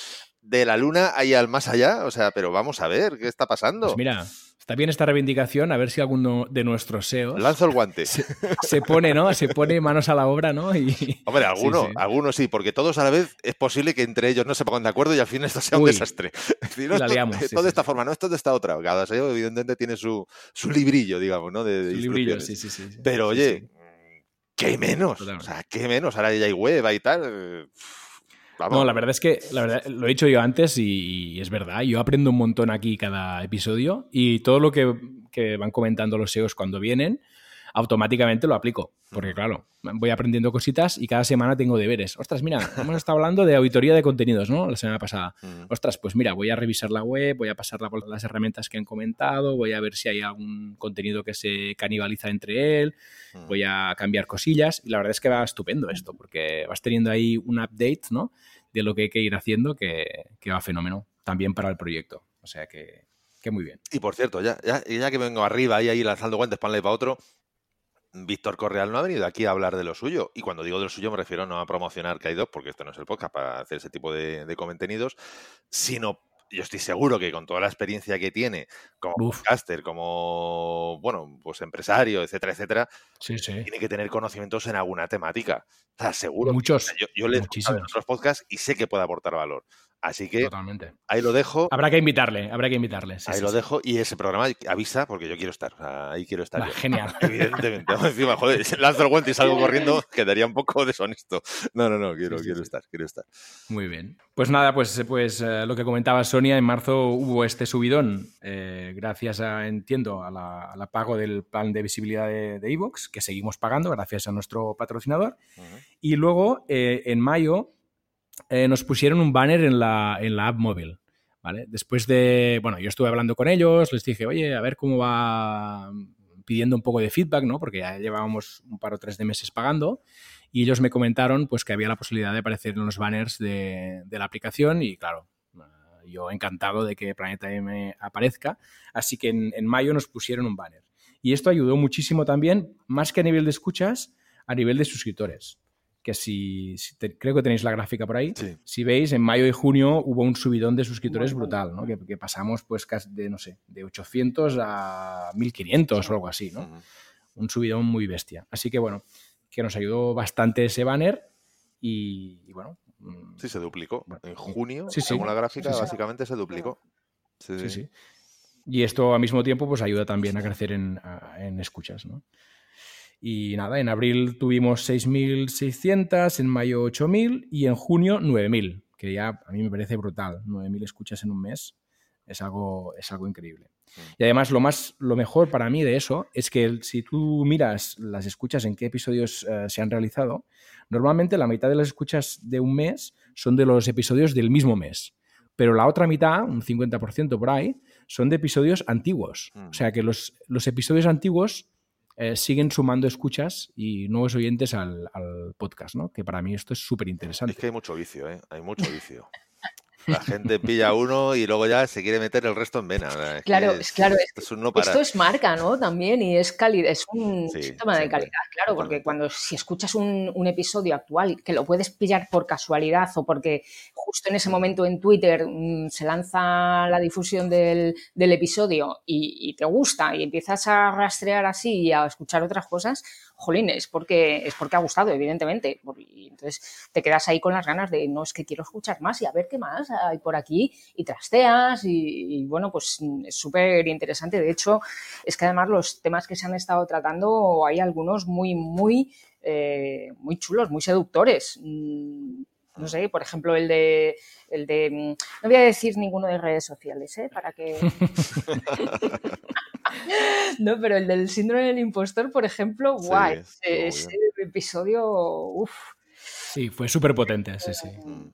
de la luna ahí al más allá? O sea, pero vamos a ver, ¿qué está pasando? Pues mira, está bien esta reivindicación, a ver si alguno de nuestros SEOs Lanzo el guante. se, se pone, ¿no? Se pone manos a la obra, ¿no? Y, Hombre, algunos, *laughs* Sí, sí. porque todos a la vez es posible que entre ellos no se pongan de acuerdo y al fin esto sea un Uy, desastre. *laughs* Es decir, no, la esto, liamos, sí, esto de esta forma, no esto de esta otra. Cada SEO evidentemente tiene su, su librillo, digamos, ¿no? De, de Su librillo, sí, sí, sí. Pero oye. ¿qué menos? Totalmente. O sea, ¿qué menos? Ahora ya hay web y tal. eh, No, la verdad es que la verdad, lo he dicho yo antes y, y es verdad. Yo aprendo un montón aquí cada episodio y todo lo que, que van comentando los SEOs cuando vienen, automáticamente lo aplico. Porque, claro, voy aprendiendo cositas y cada semana tengo deberes. Ostras, mira, hemos estado hablando de auditoría de contenidos, ¿no? La semana pasada. Ostras, pues mira, voy a revisar la web, voy a pasarla por las herramientas que han comentado, voy a ver si hay algún contenido que se canibaliza entre él, voy a cambiar cosillas y la verdad es que va estupendo esto porque vas teniendo ahí un update, ¿no? De lo que hay que ir haciendo que, que va fenómeno también para el proyecto. O sea que, que muy bien. Y por cierto, ya, ya, ya que vengo arriba y ahí lanzando guantes para un lado y para otro, Víctor Correal no ha venido aquí a hablar de lo suyo. Y cuando digo de lo suyo me refiero no a promocionar que hay dos, porque esto no es el podcast para hacer ese tipo de, de contenidos, sino yo estoy seguro que con toda la experiencia que tiene como Uf. podcaster, como, bueno, pues empresario, etcétera, etcétera, Sí, sí. tiene que tener conocimientos en alguna temática. O sea, seguro. Muchos. Yo, yo le he escuchado en otros podcasts y sé que puede aportar valor. Así que Totalmente. ahí lo dejo. Habrá que invitarle, habrá que invitarle. sí, Ahí sí, lo sí. dejo y ese programa avisa porque yo quiero estar. o sea, ahí quiero estar. Yo. genial. *laughs* Evidentemente. Encima, joder, si lanzo el guante y salgo corriendo, quedaría un poco deshonesto. No, no, no, quiero, Sí, sí, quiero sí. estar, quiero estar. Muy bien. Pues nada, pues, pues eh, lo que comentaba Sonia, en marzo hubo este subidón, eh, gracias a, entiendo, a la- al pago del plan de visibilidad de Evox, que seguimos pagando gracias a nuestro patrocinador. Y luego, eh, en mayo, eh, nos pusieron un banner en la, en la app móvil. ¿vale? Después de, bueno, yo estuve hablando con ellos, les dije, oye, a ver cómo va pidiendo un poco de feedback, ¿no? Porque ya llevábamos un par o tres de meses pagando y ellos me comentaron pues que había la posibilidad de aparecer en los banners de, la aplicación y claro, yo encantado de que Planeta M aparezca, así que en, en mayo nos pusieron un banner. Y esto ayudó muchísimo también, más que a nivel de escuchas, a nivel de suscriptores. Que si, si te- creo que tenéis la gráfica por ahí, Sí. si veis, en mayo y junio hubo un subidón de suscriptores brutal, ¿no? Que, que pasamos pues casi de, no sé, de 800 a 1500 o algo así, ¿no? Un subidón muy bestia. Así que bueno, que nos ayudó bastante ese banner y, y bueno. mm, Sí, se duplicó. Bueno. En junio, Sí, sí. según la gráfica, Sí, sí. básicamente se duplicó. Sí, Sí, sí. sí. Y esto al mismo tiempo pues ayuda también a crecer en, a- en escuchas, ¿no? Y nada, en abril tuvimos 6.600, en mayo 8.000 y en junio 9.000, que ya a mí me parece brutal. 9.000 escuchas en un mes es algo, es algo increíble. Y además lo, más, lo mejor para mí de eso es que si tú miras las escuchas en qué episodios eh, se han realizado, normalmente la mitad de las escuchas de un mes son de los episodios del mismo mes. Pero la otra mitad, un 50% por ahí, son de episodios antiguos. Mm. O sea que los, los episodios antiguos eh, siguen sumando escuchas y nuevos oyentes al, al podcast, ¿no? Que para mí esto es súper Es interesante. que hay mucho vicio, ¿eh? Hay mucho vicio. *laughs* La gente pilla uno y luego ya se quiere meter el resto en vena. es Claro, es claro, es- es un no parar. Esto es marca, ¿no? También, y es calidad, es un Sí, síntoma de calidad, claro, porque cuando si escuchas un, un episodio actual que lo puedes pillar por casualidad o porque justo en ese momento en Twitter mm, se lanza la difusión del, del episodio y, y te gusta y empiezas a rastrear así y a escuchar otras cosas, jolín, es porque, es porque ha gustado, evidentemente. Y entonces te quedas ahí con las ganas de, no, es que quiero escuchar más y a ver qué más hay por aquí y trasteas y, bueno, pues mm, es súper interesante. De hecho, es que además los temas que se han estado tratando hay algunos muy, muy, eh, muy chulos, muy seductores. No sé, por ejemplo, el de, el de, mm, no voy a decir ninguno de redes sociales, ¿eh? Para que... *laughs* No, pero el del síndrome del impostor, por ejemplo, Sí, guay. bien. Ese episodio, uff. Sí, fue súper potente, sí, sí. Mm.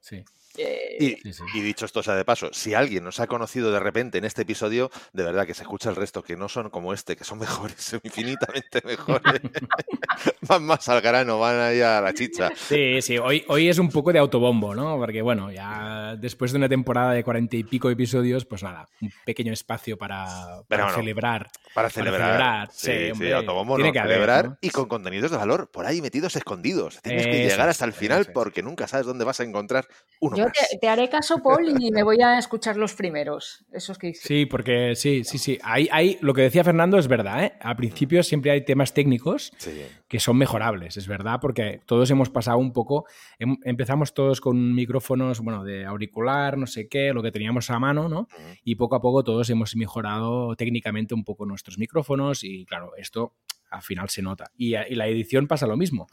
Sí. Y, Sí, sí. y dicho esto sea de paso, si alguien nos ha conocido de repente en este episodio, de verdad que se escucha el resto, que no son como este, que son mejores, *laughs* infinitamente mejores. *laughs* van más al grano, van ahí a la chicha. Sí, sí, hoy, hoy es un poco de autobombo, ¿no? Porque bueno, ya después de una temporada de cuarenta y pico episodios, pues nada, un pequeño espacio para, para Pero bueno, celebrar. Para celebrar. celebrar, sí, sí, sí, hombre, autobombo tiene no, que haber, celebrar ¿no? y con contenidos de valor por ahí metidos escondidos. Tienes que llegar hasta el final porque nunca sabes dónde vas a encontrar uno Yo. Te, te haré caso, *laughs* Paul, y me voy a escuchar los primeros, esos que hice. Sí, porque sí, sí, sí. Hay, hay, lo que decía Fernando es verdad, ¿eh? Al principio siempre hay temas técnicos Sí. que son mejorables, es verdad, porque todos hemos pasado un poco, em- empezamos todos con micrófonos, bueno, de auricular, no sé qué, lo que teníamos a mano, ¿no? Y poco a poco todos hemos mejorado técnicamente un poco nuestros micrófonos y claro, esto al final se nota. Y, a- y la edición pasa lo mismo,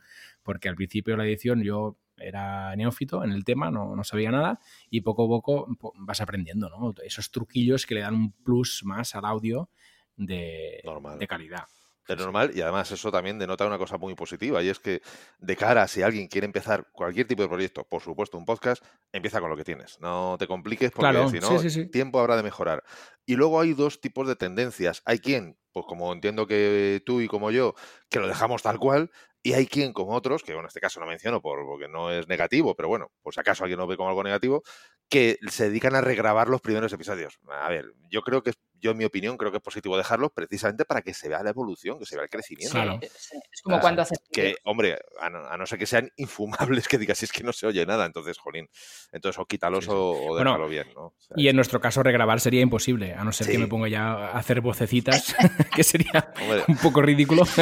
porque al principio de la edición yo era neófito en el tema, no, no sabía nada y poco a poco po- vas aprendiendo, ¿no? Esos truquillos que le dan un plus más al audio de, Normal. de calidad. Es normal y además eso también denota una cosa muy positiva y es que de cara a si alguien quiere empezar cualquier tipo de proyecto, por supuesto un podcast, empieza con lo que tienes. No te compliques porque Claro, si no, sí, sí, sí. tiempo habrá de mejorar. Y luego hay dos tipos de tendencias. Hay quien, pues como entiendo que tú y como yo, que lo dejamos tal cual, y hay quien, como otros, que en este caso no menciono por, porque no es negativo, pero bueno, por si acaso alguien lo ve como algo negativo, que se dedican a regrabar los primeros episodios. A ver, yo creo que, yo en mi opinión, creo que es positivo dejarlos precisamente para que se vea la evolución, que se vea el crecimiento. Sí, Es como Ah, cuando haces Que, hombre, a no, a no ser que sean *laughs* infumables, que digas, es que no se oye nada, entonces, jolín, entonces o quítalos Sí, sí. o, o Bueno, déjalo bien, ¿no? O sea, Y en nuestro caso regrabar sería imposible, a no ser que me ponga ya a hacer vocecitas, *laughs* que sería hombre, un poco ridículo. *laughs*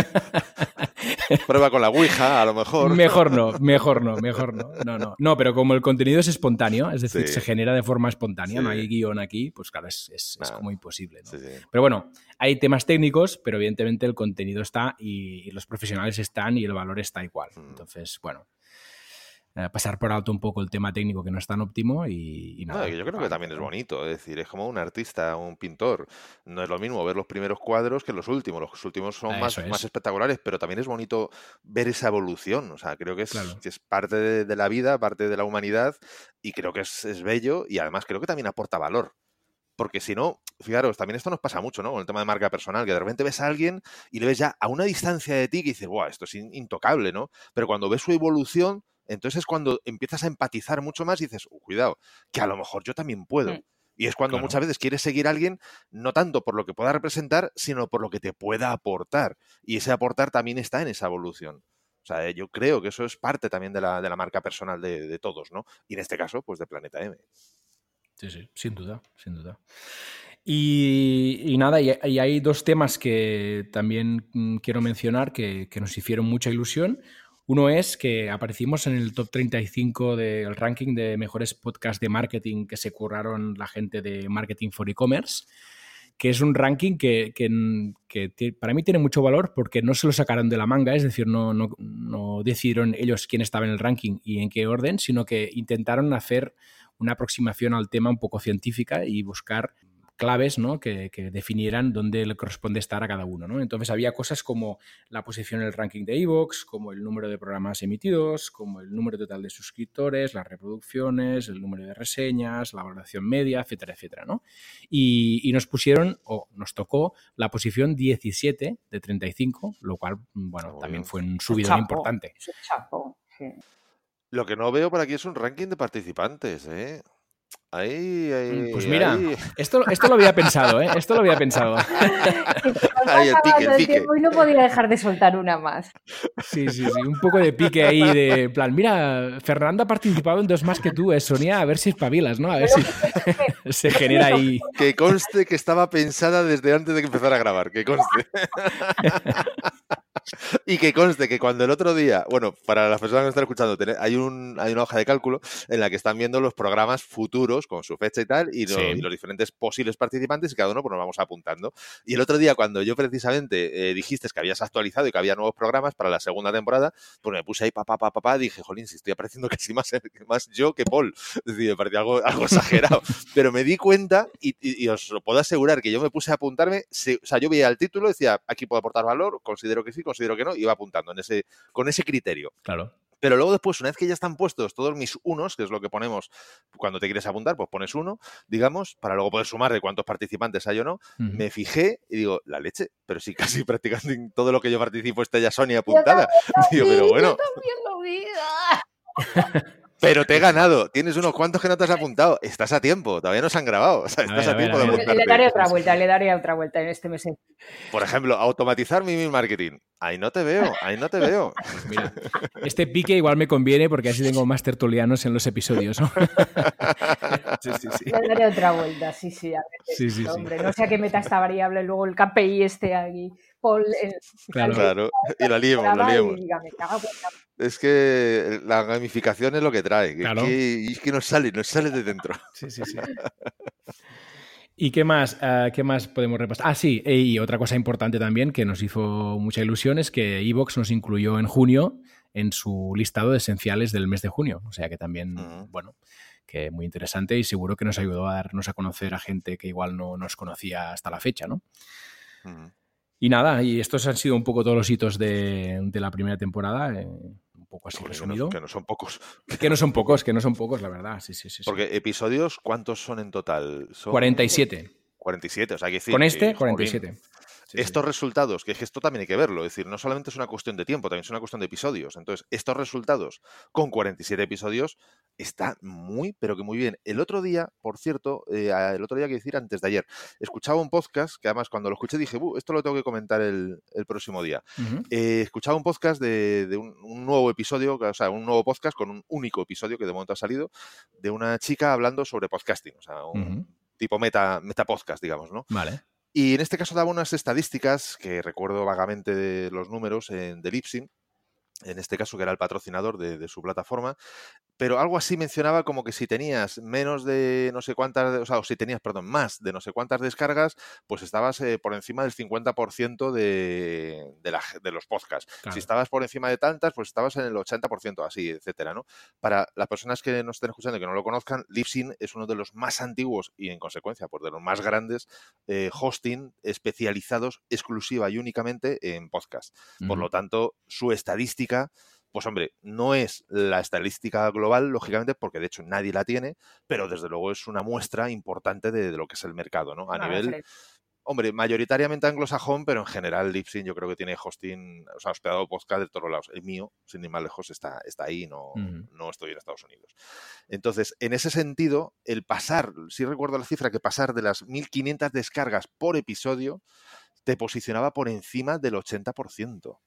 prueba con la Ouija, a lo mejor. Mejor no, mejor no, mejor no. No, no. No, pero como el contenido es espontáneo, es decir, Sí. se genera de forma espontánea, no hay guion aquí, pues claro, es, es- es Nah. como imposible. ¿no? Sí. Pero bueno, hay temas técnicos, pero evidentemente el contenido está y, y los profesionales están y el valor está igual. Mm. Entonces, bueno, pasar por alto un poco el tema técnico que no es tan óptimo y, nada. yo creo que también es bonito, es decir, es como un artista, un pintor. No es lo mismo ver los primeros cuadros que los últimos. Los últimos son más, Eso es. más espectaculares, pero también es bonito ver esa evolución. O sea, creo que es, Claro. que es parte de, de la vida, parte de la humanidad, y creo que es, es bello y además creo que también aporta valor. Porque si no, fijaros, también esto nos pasa mucho, ¿no? Con el tema de marca personal, que de repente ves a alguien y le ves ya a una distancia de ti que dices, ¡guau! Esto es in- intocable, ¿no? Pero cuando ves su evolución, entonces es cuando empiezas a empatizar mucho más y dices, "Uh, cuidado, que a lo mejor yo también puedo. Mm. Y es cuando Claro. muchas veces quieres seguir a alguien, no tanto por lo que pueda representar, sino por lo que te pueda aportar. Y ese aportar también está en esa evolución. O sea, yo creo que eso es parte también de la, de la marca personal de, de todos, ¿no? Y en este caso, pues de Planeta M. Sí, sí, sin duda, sin duda. Y, y nada, y, y hay dos temas que también mm, quiero mencionar que, que nos hicieron mucha ilusión. Uno es que aparecimos en el top 35 del ranking de mejores podcasts de marketing que se curraron la gente de Marketing for E-Commerce, que es un ranking que, para mí tiene mucho valor porque no se lo sacaron de la manga, es decir, no decidieron ellos quién estaba en el ranking y en qué orden, sino que intentaron hacer una aproximación al tema un poco científica y buscar claves ¿no? que, que definieran dónde le corresponde estar a cada uno. ¿no? Entonces había cosas como la posición en el ranking de iVoox, como el número de programas emitidos, como el número total de suscriptores, las reproducciones, el número de reseñas, la valoración media, etcétera, etcétera. ¿no? Y, y nos pusieron, o nos tocó, la posición 17 de 35, lo cual, bueno, Muy también bien. fue un subidón Chapo, importante. chapo, sí. Lo que no veo por aquí es un ranking de participantes, ¿eh? Ahí, ahí, Pues mira, ahí. esto, esto lo había pensado, ¿eh? Esto lo había pensado. *laughs* *laughs* Ahí el pique, el pique. Y no podía dejar de soltar una más. Sí, sí, sí, un poco de pique ahí de en plan, mira, Fernando ha participado en dos más que tú, eh, Sonia, a ver si espabilas, ¿no? A ver si *laughs* se genera ahí. Que conste que estaba pensada desde antes de que empezara a grabar, que conste. *laughs* y que conste que cuando el otro día, bueno, para las personas que están escuchando, hay, un, hay una hoja de cálculo en la que están viendo los programas futuros con su fecha y tal, y, los diferentes posibles participantes, y cada uno pues, nos vamos apuntando. Y el otro día, cuando yo precisamente eh, dijiste que habías actualizado y que había nuevos programas para la segunda temporada, pues me puse ahí papá, papá, papá, dije, jolín, si estoy apareciendo *laughs* casi más, más yo que Paul. Es decir, me parecía algo, algo exagerado. *laughs* Pero me di cuenta, y, y, os lo puedo asegurar, que yo me puse a apuntarme, o sea, yo veía el título, decía, aquí puedo aportar valor, considero que sí, considero que no, y iba apuntando en ese, con ese criterio. Claro. Pero luego después, una vez que ya están puestos todos mis unos, que es lo que ponemos cuando te quieres apuntar, pues pones uno, digamos, para luego poder sumar de cuántos participantes hay o no, me fijé y digo, la leche, pero si *laughs* casi prácticamente en todo lo que yo participo está ya Sonia apuntada. Digo, pero bueno. Pero te he *laughs* ganado. Tienes unos cuantos que no te has apuntado. Estás a tiempo. Todavía no se han grabado. O sea, estás a, tiempo de Le, le daré otra vuelta, le daré otra vuelta en este mes. Por ejemplo, automatizar mi marketing. Ahí no te veo, ahí no te veo. *laughs* Pues mira, este pique igual me conviene porque así tengo más tertulianos en los episodios. ¿no? *laughs* sí, sí, sí. Le daré otra vuelta, sí, sí. A ver, sí, sí, hombre, no sé a qué meta esta variable luego el KPI este aquí. claro. claro. Y la liemos, la liemos. Es que la gamificación es lo que trae. y es que nos sale, nos sale de dentro. *laughs* Sí, sí, sí. ¿Y qué más, ah, qué más podemos repasar? Ah, sí, y otra cosa importante también que nos hizo mucha ilusión es que Evox nos incluyó en junio en su listado de esenciales del mes de junio. O sea que también, bueno, que muy interesante y seguro que nos ayudó a darnos a conocer a gente que igual no nos conocía hasta la fecha, ¿no? Y nada, y estos han sido un poco todos los hitos de, la primera temporada. Eh, poco así resumido. Que no, son pocos. Que no son pocos, que no son pocos, la verdad. Sí, sí, sí. Porque episodios, ¿cuántos son en total? Son 47. 47, o sea, que decir. Con este, 47. Estos resultados, que esto también hay que verlo, es decir, no solamente es una cuestión de tiempo, también es una cuestión de episodios. Entonces, estos resultados con 47 episodios está muy, pero que muy bien. El otro día, por cierto, eh, el otro día que decir antes de ayer, escuchaba un podcast que además cuando lo escuché dije, esto lo tengo que comentar el, próximo día. Eh, escuchaba un podcast de, un, nuevo episodio, o sea, un nuevo podcast con un único episodio que de momento ha salido, de una chica hablando sobre podcasting, o sea, un tipo meta, meta podcast, digamos, ¿no? Vale. Y en este caso daba unas estadísticas que recuerdo vagamente los números en, de Lipsyn, en este caso que era el patrocinador de, su plataforma, pero algo así mencionaba como que si tenías menos de no sé cuántas, o sea, o si tenías, perdón, más de no sé cuántas descargas, pues estabas eh, por encima del 50% de, de, la, de, los podcasts. Si estabas por encima de tantas, pues estabas en el 80%, así, etcétera, ¿no? Para las personas que nos estén escuchando y que no lo conozcan, Libsyn es uno de los más antiguos y en consecuencia, pues de los más grandes eh, hosting especializados exclusiva y únicamente en podcast. Por lo tanto, su estadística pues hombre, no es la estadística global, lógicamente, porque de hecho nadie la tiene, pero desde luego es una muestra importante de, lo que es el mercado, ¿no? A nivel, hombre, mayoritariamente anglosajón, pero en general Lipsyn yo creo que tiene hosting, o sea, hospedado podcast de todos lados. El mío, sin ir más lejos, está, está ahí, no, no estoy en Estados Unidos. Entonces, en ese sentido, el pasar, si recuerdo la cifra, que pasar de las 1500 descargas por episodio te posicionaba por encima del 80%.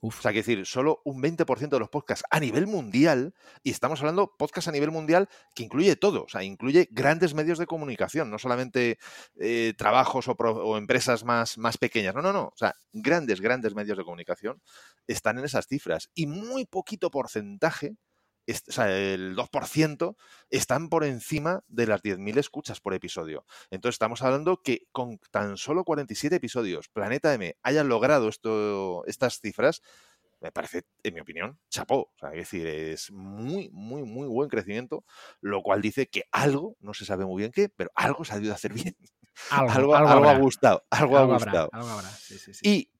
O sea, que decir, solo un 20% de los podcasts a nivel mundial, y estamos hablando podcasts a nivel mundial que incluye todo, o sea, incluye grandes medios de comunicación, no solamente eh, trabajos o, empresas más, más pequeñas, no, no, no, o sea, grandes, grandes medios de comunicación están en esas cifras y muy poquito porcentaje o sea, el 2% están por encima de las 10.000 escuchas por episodio. Entonces estamos hablando que con tan solo 47 episodios, Planeta M haya logrado esto, estas cifras, me parece, en mi opinión, chapó. O sea, es decir, es muy, muy, muy buen crecimiento, lo cual dice que algo, no se sabe muy bien qué, pero algo se ha ido a hacer bien. *laughs* Algo, algo, ha gustado, algo, ha gustado. Y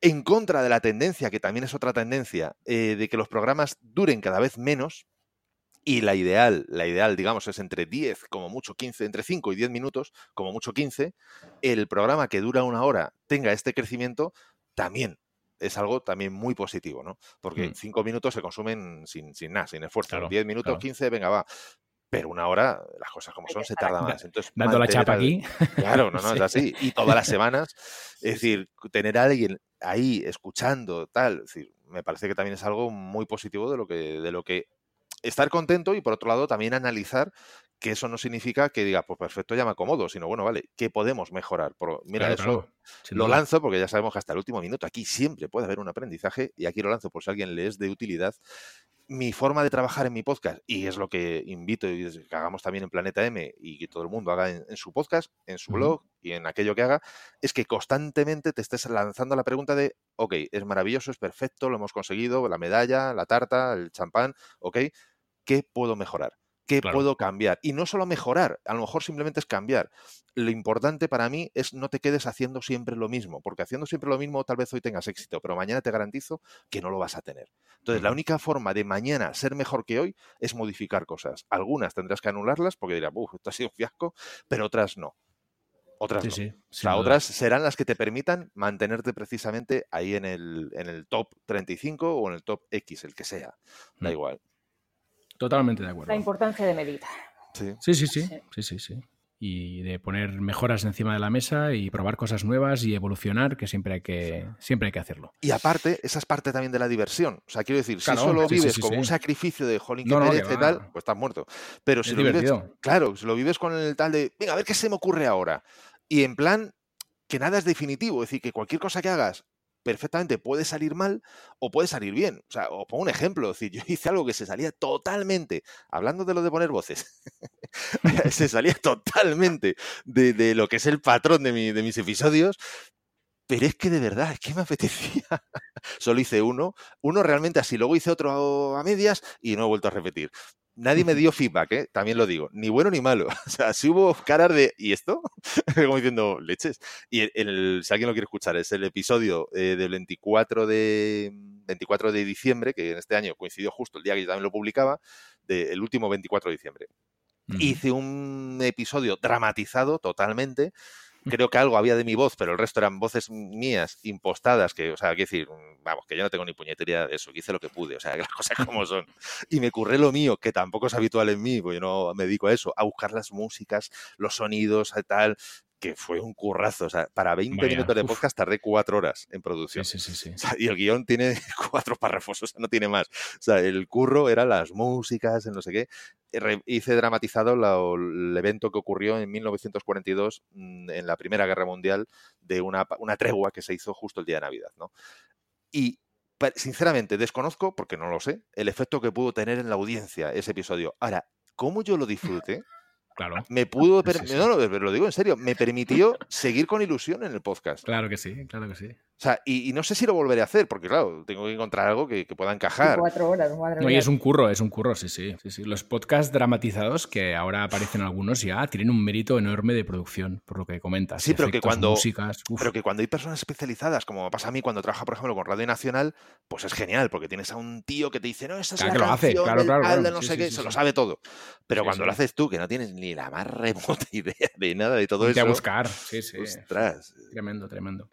en contra de la tendencia, que también es otra tendencia, eh, de que los programas duren cada vez menos, y la ideal, la ideal, digamos, es entre 10, como mucho 15, entre 5 y 10 minutos, como mucho 15, el programa que dura una hora tenga este crecimiento, también es algo también muy positivo, ¿no? Porque 5 mm. minutos se consumen sin, sin nada, sin esfuerzo. 10 minutos, 15, venga, va pero una hora, las cosas como son, se tarda más. Entonces, Dando la chapa aquí. Claro, no, no, es *laughs* así. Y todas las semanas, *laughs* es decir, tener a alguien ahí escuchando, tal, es decir, me parece que también es algo muy positivo de lo que, de lo que estar contento y por otro lado también analizar que eso no significa que diga, pues perfecto, ya me acomodo, sino bueno, vale, ¿qué podemos mejorar? Por, mira, Claro, eso claro, lo lanzo porque ya sabemos que hasta el último minuto aquí siempre puede haber un aprendizaje y aquí lo lanzo por si a alguien le es de utilidad. Mi forma de trabajar en mi podcast, y es lo que invito y que hagamos también en Planeta M y que todo el mundo haga en, en su podcast, en su blog y en aquello que haga, es que constantemente te estés lanzando la pregunta de, ok, es maravilloso, es perfecto, lo hemos conseguido, la medalla, la tarta, el champán, ok, ¿qué puedo mejorar? ¿Qué Claro. puedo cambiar? Y no solo mejorar, a lo mejor simplemente es cambiar. Lo importante para mí es no te quedes haciendo siempre lo mismo, porque haciendo siempre lo mismo tal vez hoy tengas éxito, pero mañana te garantizo que no lo vas a tener. Entonces, la única forma de mañana ser mejor que hoy es modificar cosas. Algunas tendrás que anularlas porque dirás, uff, esto ha sido un fiasco, pero otras no. Otras Sí, no. sí. O sea, otras serán las que te permitan mantenerte precisamente ahí en el, en el top 35 o en el top X, el que sea. Da Mm. igual. Totalmente de acuerdo. La importancia de meditar. Sí. Sí, sí, sí, Sí. sí, sí, sí. Y de poner mejoras encima de la mesa y probar cosas nuevas y evolucionar, que siempre hay que, siempre hay que hacerlo. Y aparte, esa es parte también de la diversión. O sea, quiero decir, Claro, si solo sí, vives sí, como sí. un sacrificio de jolín, No, no, que y va. tal, pues estás muerto. Pero si Es lo vives, claro, si lo vives con el tal de, venga, a ver qué se me ocurre ahora. Y en plan, que nada es definitivo. Es decir, que cualquier cosa que hagas perfectamente puede salir mal o puede salir bien. O sea, os pongo un ejemplo. Es decir, *laughs* yo hice algo que se salía totalmente, hablando de lo de poner voces, *laughs* se salía totalmente de, de lo que es el patrón de, mi- de mis episodios. Pero es que de verdad, es que me apetecía. Solo hice uno, uno realmente así, luego hice otro a medias y no he vuelto a repetir. Nadie me dio feedback, ¿eh? también lo digo, ni bueno ni malo. *laughs* O sea, si hubo caras de ¿y esto? *laughs* Como diciendo leches. Y el, el- si alguien lo quiere escuchar, es el episodio eh, del 24 de, 24 de diciembre, que en este año coincidió justo el día que yo también lo publicaba, del último 24 de diciembre hice un episodio dramatizado totalmente. Creo que algo había de mi voz, pero el resto eran voces mías impostadas, que, o sea, quiero decir, vamos, que yo no tengo ni puñetería de eso, que hice lo que pude, o sea, que *laughs* las cosas como son. Y me curré lo mío, que tampoco es habitual en mí, porque yo no me dedico a eso, a buscar las músicas, los sonidos, tal, que fue un currazo. O sea, para 20 Vaya, minutos de uf. podcast tardé cuatro horas en producción. sí, sí, sí. O sea, y el guion tiene *laughs* cuatro párrafos, o sea, no tiene más. O sea, el curro era las músicas, el no sé qué. Re- Hice dramatizado la- el evento que ocurrió en 1942 mm, en la Primera Guerra Mundial de una, una tregua que se hizo justo el día de Navidad, ¿no? Y sinceramente desconozco, porque no lo sé, el efecto que pudo tener en la audiencia ese episodio. Ahora, ¿cómo yo lo *laughs* disfruté? Claro, Me pudo, Sí, per- sí, sí. no, no, pero lo digo en serio, me permitió seguir con ilusión en el podcast. claro que sí, claro que sí. O sea, y, y no sé si lo volveré a hacer, porque claro, tengo que encontrar algo que, que pueda encajar. Cuatro horas, madre No, y es un curro, es un curro, sí, sí, sí, sí. Los podcasts dramatizados, que ahora aparecen algunos ya, tienen un mérito enorme de producción, por lo que comentas. Sí, pero que cuando- músicas. Pero que cuando hay personas especializadas, como pasa a mí cuando trabajo, por ejemplo, con Radio Nacional, pues es genial, porque tienes a un tío que te dice, no, esa es Claro la que lo hace, canción claro, del claro, tal, claro. de no Sí, sé sí, qué, sí, se lo sabe todo. Pero Sí, cuando sí. lo haces tú, que no tienes ni la más remota *laughs* idea de nada de todo Ponte eso, a buscar, sí, sí. ostras, Tremendo, tremendo.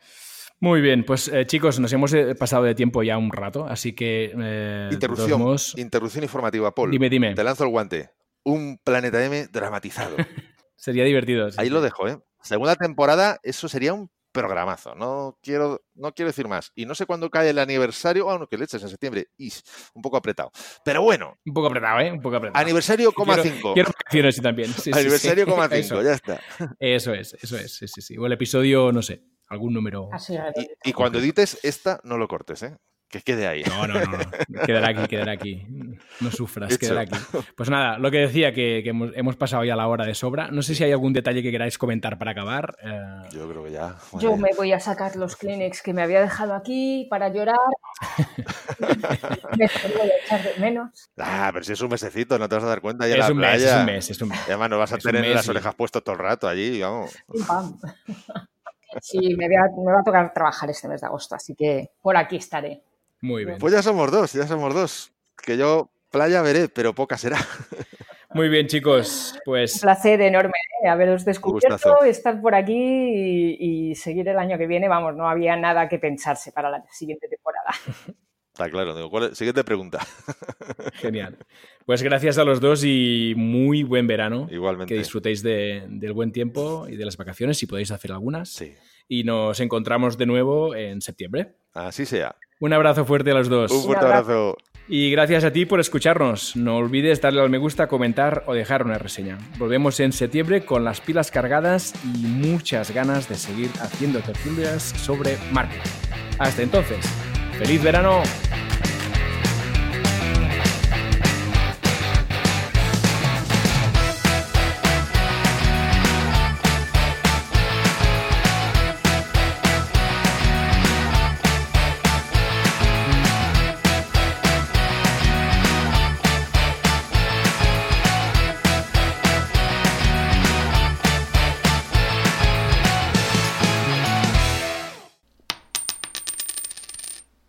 Muy bien, pues eh, chicos, nos hemos eh, pasado de tiempo ya un rato, así que... eh, interrupción, modos, interrupción informativa, Paul. dime, dime. Te lanzo el guante. Un Planeta M dramatizado. *laughs* Sería divertido. sí, Ahí sí. lo dejo, ¿eh? Segunda temporada, eso sería un programazo. No quiero, no quiero decir más. Y no sé cuándo cae el aniversario. Ah, no, que leches en septiembre. Is, un poco apretado. Pero bueno, Un poco apretado, ¿eh? Un poco apretado. aniversario coma Quiero- 5. Quiero vacaciones también. Sí. Aniversario coma *laughs* Eso. 5, ya está. Eso es, eso es, sí, sí, sí. O el episodio, no sé, algún número. Así es. Y, y cuando edites esta, no lo cortes, ¿eh? Que quede ahí. No, no, no, no. Quedará aquí, quedará aquí. No sufras, Hecho. quedará aquí. Pues nada, lo que decía, que, que hemos, hemos pasado ya la hora de sobra. No sé si hay algún detalle que queráis comentar para acabar. Eh, Yo creo que ya. Yo me voy a sacar los Kleenex que me había dejado aquí para llorar. *laughs* me voy a echar de menos. Ah, pero si es un mesecito, no te vas a dar cuenta. Ya es la un mes, playa. es un mes, es un mes. Y además no vas a Es tener mes las y- orejas puestas todo el rato allí, vamos. Pam. *laughs* Sí, me, voy a- me va a tocar trabajar este mes de agosto, así que por aquí estaré. Muy bien. Pues ya somos dos, ya somos dos. Que yo playa veré, pero poca será. Muy bien, chicos. Un Pues placer enorme ¿eh? haberos descubierto, gustazo. estar por aquí y, y seguir el año que viene. Vamos, no había nada que pensarse para la siguiente temporada. *laughs* Está claro. Digo, ¿cuál es? Siguiente pregunta. *laughs* genial. Pues gracias a los dos y muy buen verano. Igualmente. Que disfrutéis de- del buen tiempo y de las vacaciones, si podéis hacer algunas. Sí. Y nos encontramos de nuevo en septiembre. Así sea. Un abrazo fuerte a los dos. Un fuerte abrazo. abrazo. Y gracias a ti por escucharnos. No olvides darle al me gusta, comentar o dejar una reseña. Volvemos en septiembre con las pilas cargadas y muchas ganas de seguir haciendo tertulias sobre marketing. Hasta entonces, ¡feliz verano!